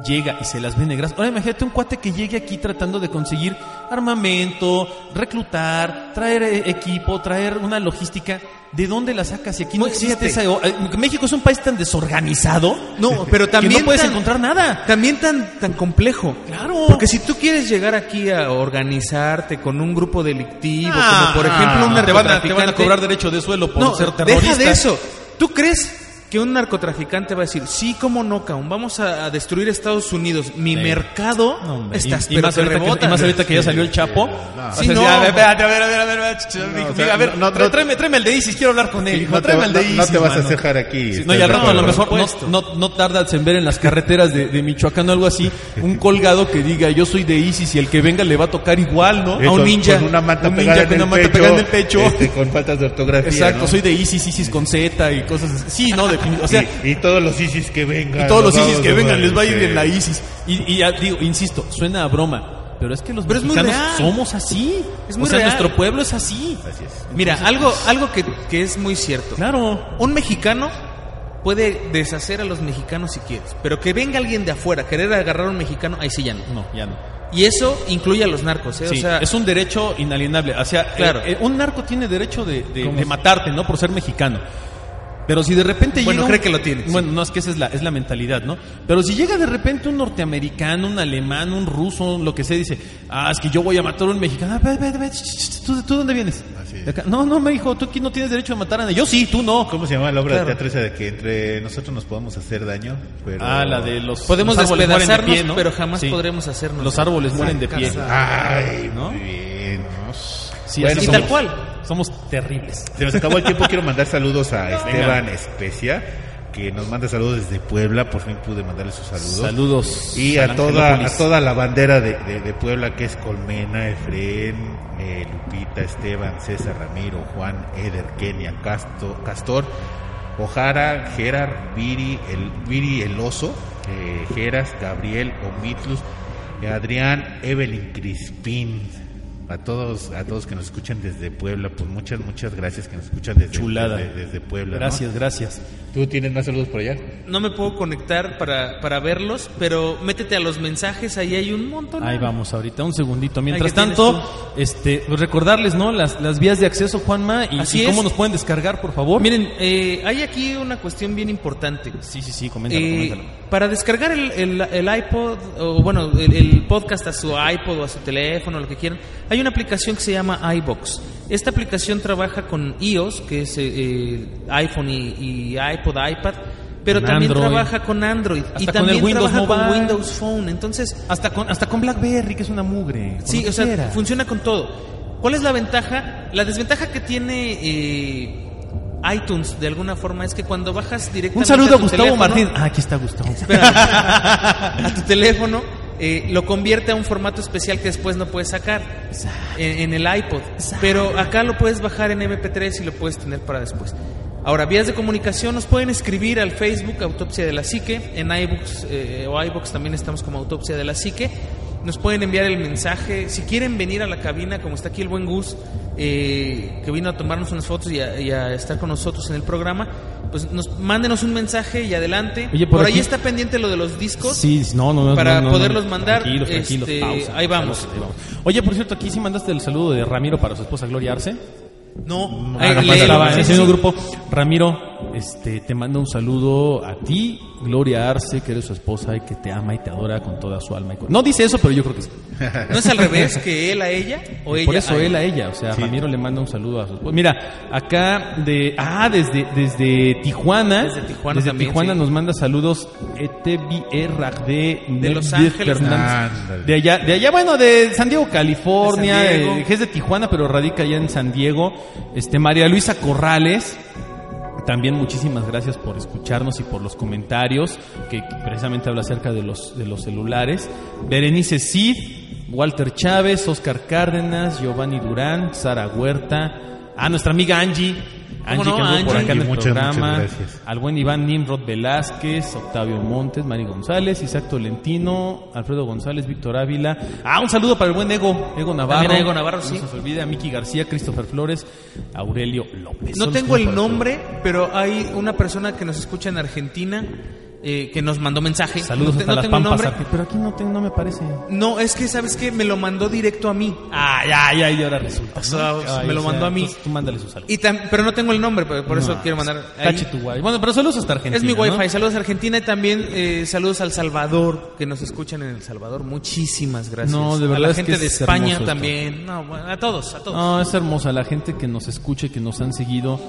llega y se las ve negras. Ahora imagínate un cuate que llegue aquí tratando de conseguir armamento, reclutar, traer eh, equipo, traer una logística. ¿De dónde la sacas? Si aquí no Muy- existe fíjate. esa... eh, México es un país tan desorganizado No, pero que también no puedes tan- encontrar nada. También tan, tan complejo. Claro. Porque si tú quieres llegar aquí a organizarte con un grupo delictivo, Ah, como por ejemplo un te van, a, te van a cobrar derecho de suelo por no, ser terrorista. deja de eso. ¿Tú crees que un narcotraficante va a decir, sí, cómo no, cabrón, vamos a, a destruir Estados Unidos, mi mercado No, estás, y, y pero más ahorita que, rebotan". y más ahorita que ya salió el Chapo. no. Sí, no. a ver, espérate, a ver, a ver, a ver, a ver, No, tráeme, tráeme el de Isis, quiero hablar con él. Sí, no, te, tráeme va- el de no- no Isis, te vas a cejar aquí. Sí, ¿estás no, y de al rato a lo mejor no, no, no tardas en ver en las carreteras de, de Michoacán o algo así un colgado que diga yo soy de ISIS y el que venga le va a tocar igual, ¿no? A un ninja. Con una manta Un pegada ninja en con el una manta pecho. pegada en el pecho. este, con faltas de ortografía. Exacto, soy de ISIS, ISIS con Z y cosas así. Sí, no, defini- o sea, y, y todos los ISIS que vengan. y todos los ISIS que vengan les va a ir en la ISIS. Y, y ya digo, insisto, suena a broma, pero es que los Pero mexicanos somos así. Es o muy sea, real. nuestro pueblo es así. Así es. Mira, algo, algo que, que es muy cierto. Claro. Un mexicano puede deshacer a los mexicanos si quieres, pero que venga alguien de afuera a querer agarrar a un mexicano, ahí sí ya no. No, ya no. Y eso incluye a los narcos, ¿eh? Sí, o sea, es un derecho inalienable. O sea, Claro. eh, eh, un narco tiene derecho de, de- de matarte, ¿no? Por ser mexicano. Pero si de repente Bueno, llega. un- cree que lo tiene, sí. Bueno, no, es que esa es la, es la mentalidad, ¿no? Pero si llega de repente un norteamericano, un alemán, un ruso, lo que sea, dice, ah, es que yo voy a matar a un mexicano. Ah, ve, ve, ve, ¿Tú, tú dónde vienes? Así es. De acá. No, no, me dijo, tú aquí no tienes derecho a matar a nadie. Yo sí, tú no. ¿Cómo se llama la obra Claro. de teatro esa de que entre nosotros nos podemos hacer daño? Pero... Ah, la de los. podemos los árboles mueren de despedazarnos, pie, ¿no? pero jamás Sí. podremos hacernos. Los árboles mueren de pie. Ay, ¿No? muy bien. ¿no? Sí, Bueno, así y tal cual. Somos terribles. Se nos acabó el tiempo. Quiero mandar saludos a Esteban Especia, que nos manda saludos desde Puebla. Por fin pude mandarle sus saludos. Saludos. Y a toda, a toda la bandera de, de- de Puebla, que es Colmena, Efren, eh, Lupita, Esteban, César, Ramiro, Juan, Eder, Kenia, Casto, Castor, Ojara, Gerard, Viri, el, Viri el Oso, eh, Geras, Gabriel, Omitlus, Adrián, Evelyn Crispín. A todos, a todos que nos escuchan desde Puebla, pues muchas, muchas gracias que nos escuchan desde, Chulada. desde, desde Puebla. ¿no? Gracias, gracias. ¿Tú tienes más saludos por allá? No me puedo conectar para, para verlos, pero métete a los mensajes, ahí hay un montón. Ahí vamos, ahorita un segundito. Mientras Ahí, ¿qué tienes tanto, este, pues recordarles, ¿no? Las, las vías de acceso, Juanma, y, Así y cómo es. nos pueden descargar, por favor. Miren, eh, hay aquí una cuestión bien importante. Sí, sí, sí, coméntalo, Eh, coméntalo. para descargar el, el- el iPod, o bueno, el, el podcast a su iPod o a su teléfono, lo que quieran, hay una aplicación que se llama iBox. Esta aplicación trabaja con iOS, que es eh, eh, iPhone y, y iPod, iPad, pero Con también Android. trabaja con Android y con también Windows trabaja con. Windows Phone. Entonces, Hasta con, hasta con BlackBerry, que es una mugre. Sí, o sea, quiera. funciona con todo. ¿Cuál es la ventaja? La desventaja que tiene eh, iTunes de alguna forma es que cuando bajas Un directamente saludo a tu Gustavo teléfono- Martín. Ah, aquí está Gustavo. Espera, a tu teléfono eh, lo convierte a un formato especial que después no puedes sacar en, en el iPod. Pero acá lo puedes bajar en MP3 y lo puedes tener para después. Ahora, vías de comunicación nos pueden escribir al Facebook Autopsia de la Psique, en iBooks eh, o iBooks también estamos como Autopsia de la Psique. Nos pueden enviar el mensaje. Si quieren venir a la cabina, como está aquí el buen Gus, eh, que vino a tomarnos unas fotos y a, y a estar con nosotros en el programa, pues nos mándenos un mensaje y adelante. Oye, por por ahí está pendiente lo de los discos. Sí, no, no, no. Para no, no, poderlos mandar, Tranquilos, tranquilos, este, pausa, ahí pausa, vamos. ahí vamos. Oye, por cierto, aquí sí mandaste el saludo de Ramiro para su esposa Gloria Arce. No, Ah, eh, estaba en sí. mismo grupo. Ramiro, este, te manda un saludo a ti, Gloria Arce, que eres su esposa y que te ama y te adora con toda su alma. y cor- No dice eso, pero yo creo que sí. ¿No es al revés que él a ella o ella Por eso a él a ella, o sea, Ramiro le manda un saludo a su esposa. Mira, acá de, ah, desde, desde Tijuana, Desde Tijuana desde también, Tijuana sí. nos manda saludos Etevi de, De Los Ángeles. De allá, de allá, bueno, de San Diego, California, De San Diego. eh, que es de Tijuana, pero radica allá en San Diego. Este, María Luisa Corrales, también muchísimas gracias por escucharnos y por los comentarios que, precisamente habla acerca de los, de los celulares. Berenice Cid, Walter Chávez, Oscar Cárdenas, Giovanni Durán, Sara Huerta, a nuestra amiga Angie. Angie no, que anduvo por Angie? acá en el Muchas, programa. muchas gracias. Al buen Iván Nimrod Velázquez, Octavio Montes, Mari González, Isaac Tolentino, Alfredo González, Víctor Ávila. Ah, un saludo para el buen Ego, Ego Navarro. También a Ego Navarro, No sí. se nos olvide a Miki García, Christopher Flores, Aurelio López. No Son tengo el nombre, pero hay una persona que nos escucha en Argentina eh, que nos mandó mensaje. Saludos no, hasta no las pampas. nombre. Arqui- Pero aquí no, te- no me parece. No, es que sabes que me lo mandó directo a mí. Ah, ya, ya, y ahora resulta. O sea, ¿no? me lo mandó a mí. tú mándale su saludo. Y pero no tengo el nombre, pero por eso quiero mandar. ahí. Tache tu guay. Bueno, pero saludos hasta Argentina. Es mi wifi. Saludos a Argentina y también eh, saludos al Salvador, que nos escuchan en El Salvador. Muchísimas gracias. No, de A verdad la es gente de es España esto. también. No, bueno, a todos, a todos. No, es hermosa la gente que nos escucha y que nos han seguido,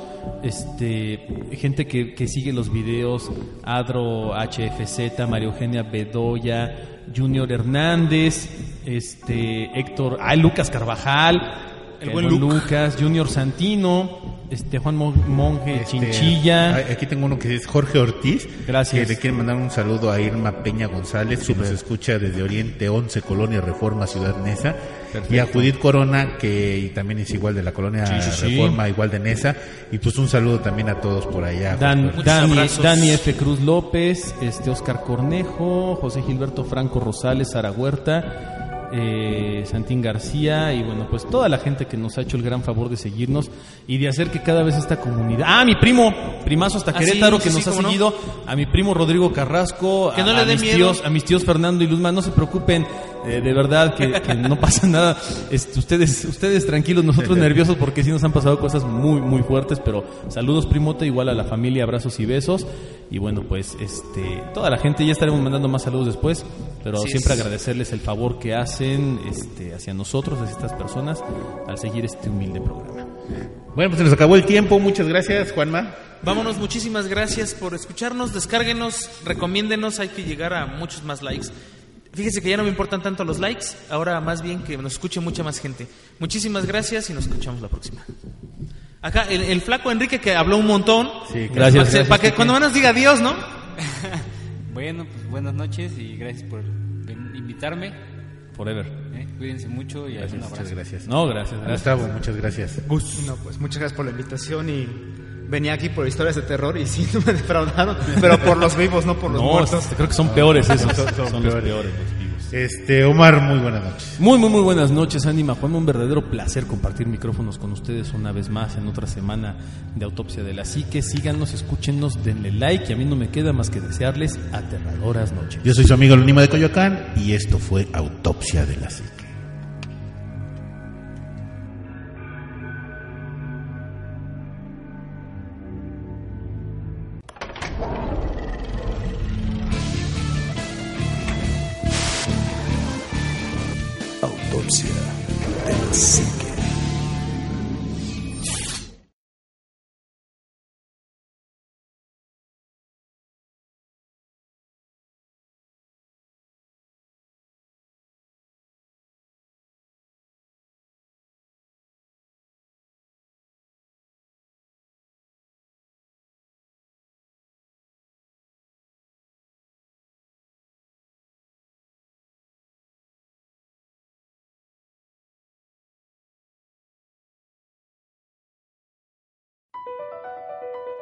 este, gente que, que sigue los videos, Adro HFZ, María Eugenia Bedoya, Junior Hernández, este, Héctor, ah, Lucas Carvajal, El buen Luc. Lucas, Junior Santino, este, Juan Mon- Monje Este, Chinchilla. Aquí tengo uno que es Jorge Ortiz. Gracias. Que le quiere mandar un saludo a Irma Peña González, que nos escucha desde Oriente 11, Colonia Reforma, Ciudad Neza. Perfecto. Y a Judith Corona, que también es igual de la Colonia Sí, sí, sí. Reforma, igual de Neza. Y pues un saludo también a todos por allá. Dan- Dani. Dani F. Cruz López, este Oscar Cornejo, José Gilberto Franco Rosales, Sara Huerta, eh, Santín García y bueno, pues toda la gente que nos ha hecho el gran favor de seguirnos y de hacer que cada vez esta comunidad... Ah, mi primo, primazo hasta Ah, sí, Querétaro sí, que sí, nos ha cómo no. seguido, a mi primo Rodrigo Carrasco, Que a, no le a mis miedo. tíos, a mis tíos Fernando y Luzma, no se preocupen, eh, de verdad que, que no pasa nada. Este, ustedes, ustedes tranquilos, nosotros nerviosos porque sí nos han pasado cosas muy, muy fuertes, pero saludos primote, igual a la familia, abrazos y besos. Y bueno, pues este, toda la gente, ya estaremos mandando más saludos después, pero siempre es. agradecerles el favor que hacen este, hacia nosotros, hacia estas personas, al seguir este humilde programa. Bueno, pues se nos acabó el tiempo. Muchas gracias, Juanma. Vámonos, muchísimas gracias por escucharnos. Descárguenos, recomiéndenos. Hay que llegar a muchos más likes. Fíjese que ya no me importan tanto los likes, ahora más bien que nos escuche mucha más gente. Muchísimas gracias y nos escuchamos la próxima. Acá el, el flaco Enrique que habló un montón. Sí, Gracias, Para que, gracias, para que cuando menos diga adiós, ¿no? Bueno, pues buenas noches y gracias por invitarme. Forever. ¿eh? Cuídense mucho y un Muchas abrazo. gracias. No, gracias, gracias. Gustavo, muchas gracias. No, pues muchas gracias por la invitación y venía aquí por historias de terror y sí, no me defraudaron, pero por los vivos, no por los No, muertos. este, creo que son peores esos. Son- son, son los peores. peores, los vivos. Este, Omar, muy buenas noches. Muy, muy, muy buenas noches, Anima Juan. Un verdadero placer compartir micrófonos con ustedes una vez más en otra semana de Autopsia de la Psique. Síganos, escúchenos, denle like y a mí no me queda más que desearles aterradoras noches. Yo soy su amigo Lonima de Coyoacán y esto fue Autopsia de la Psique.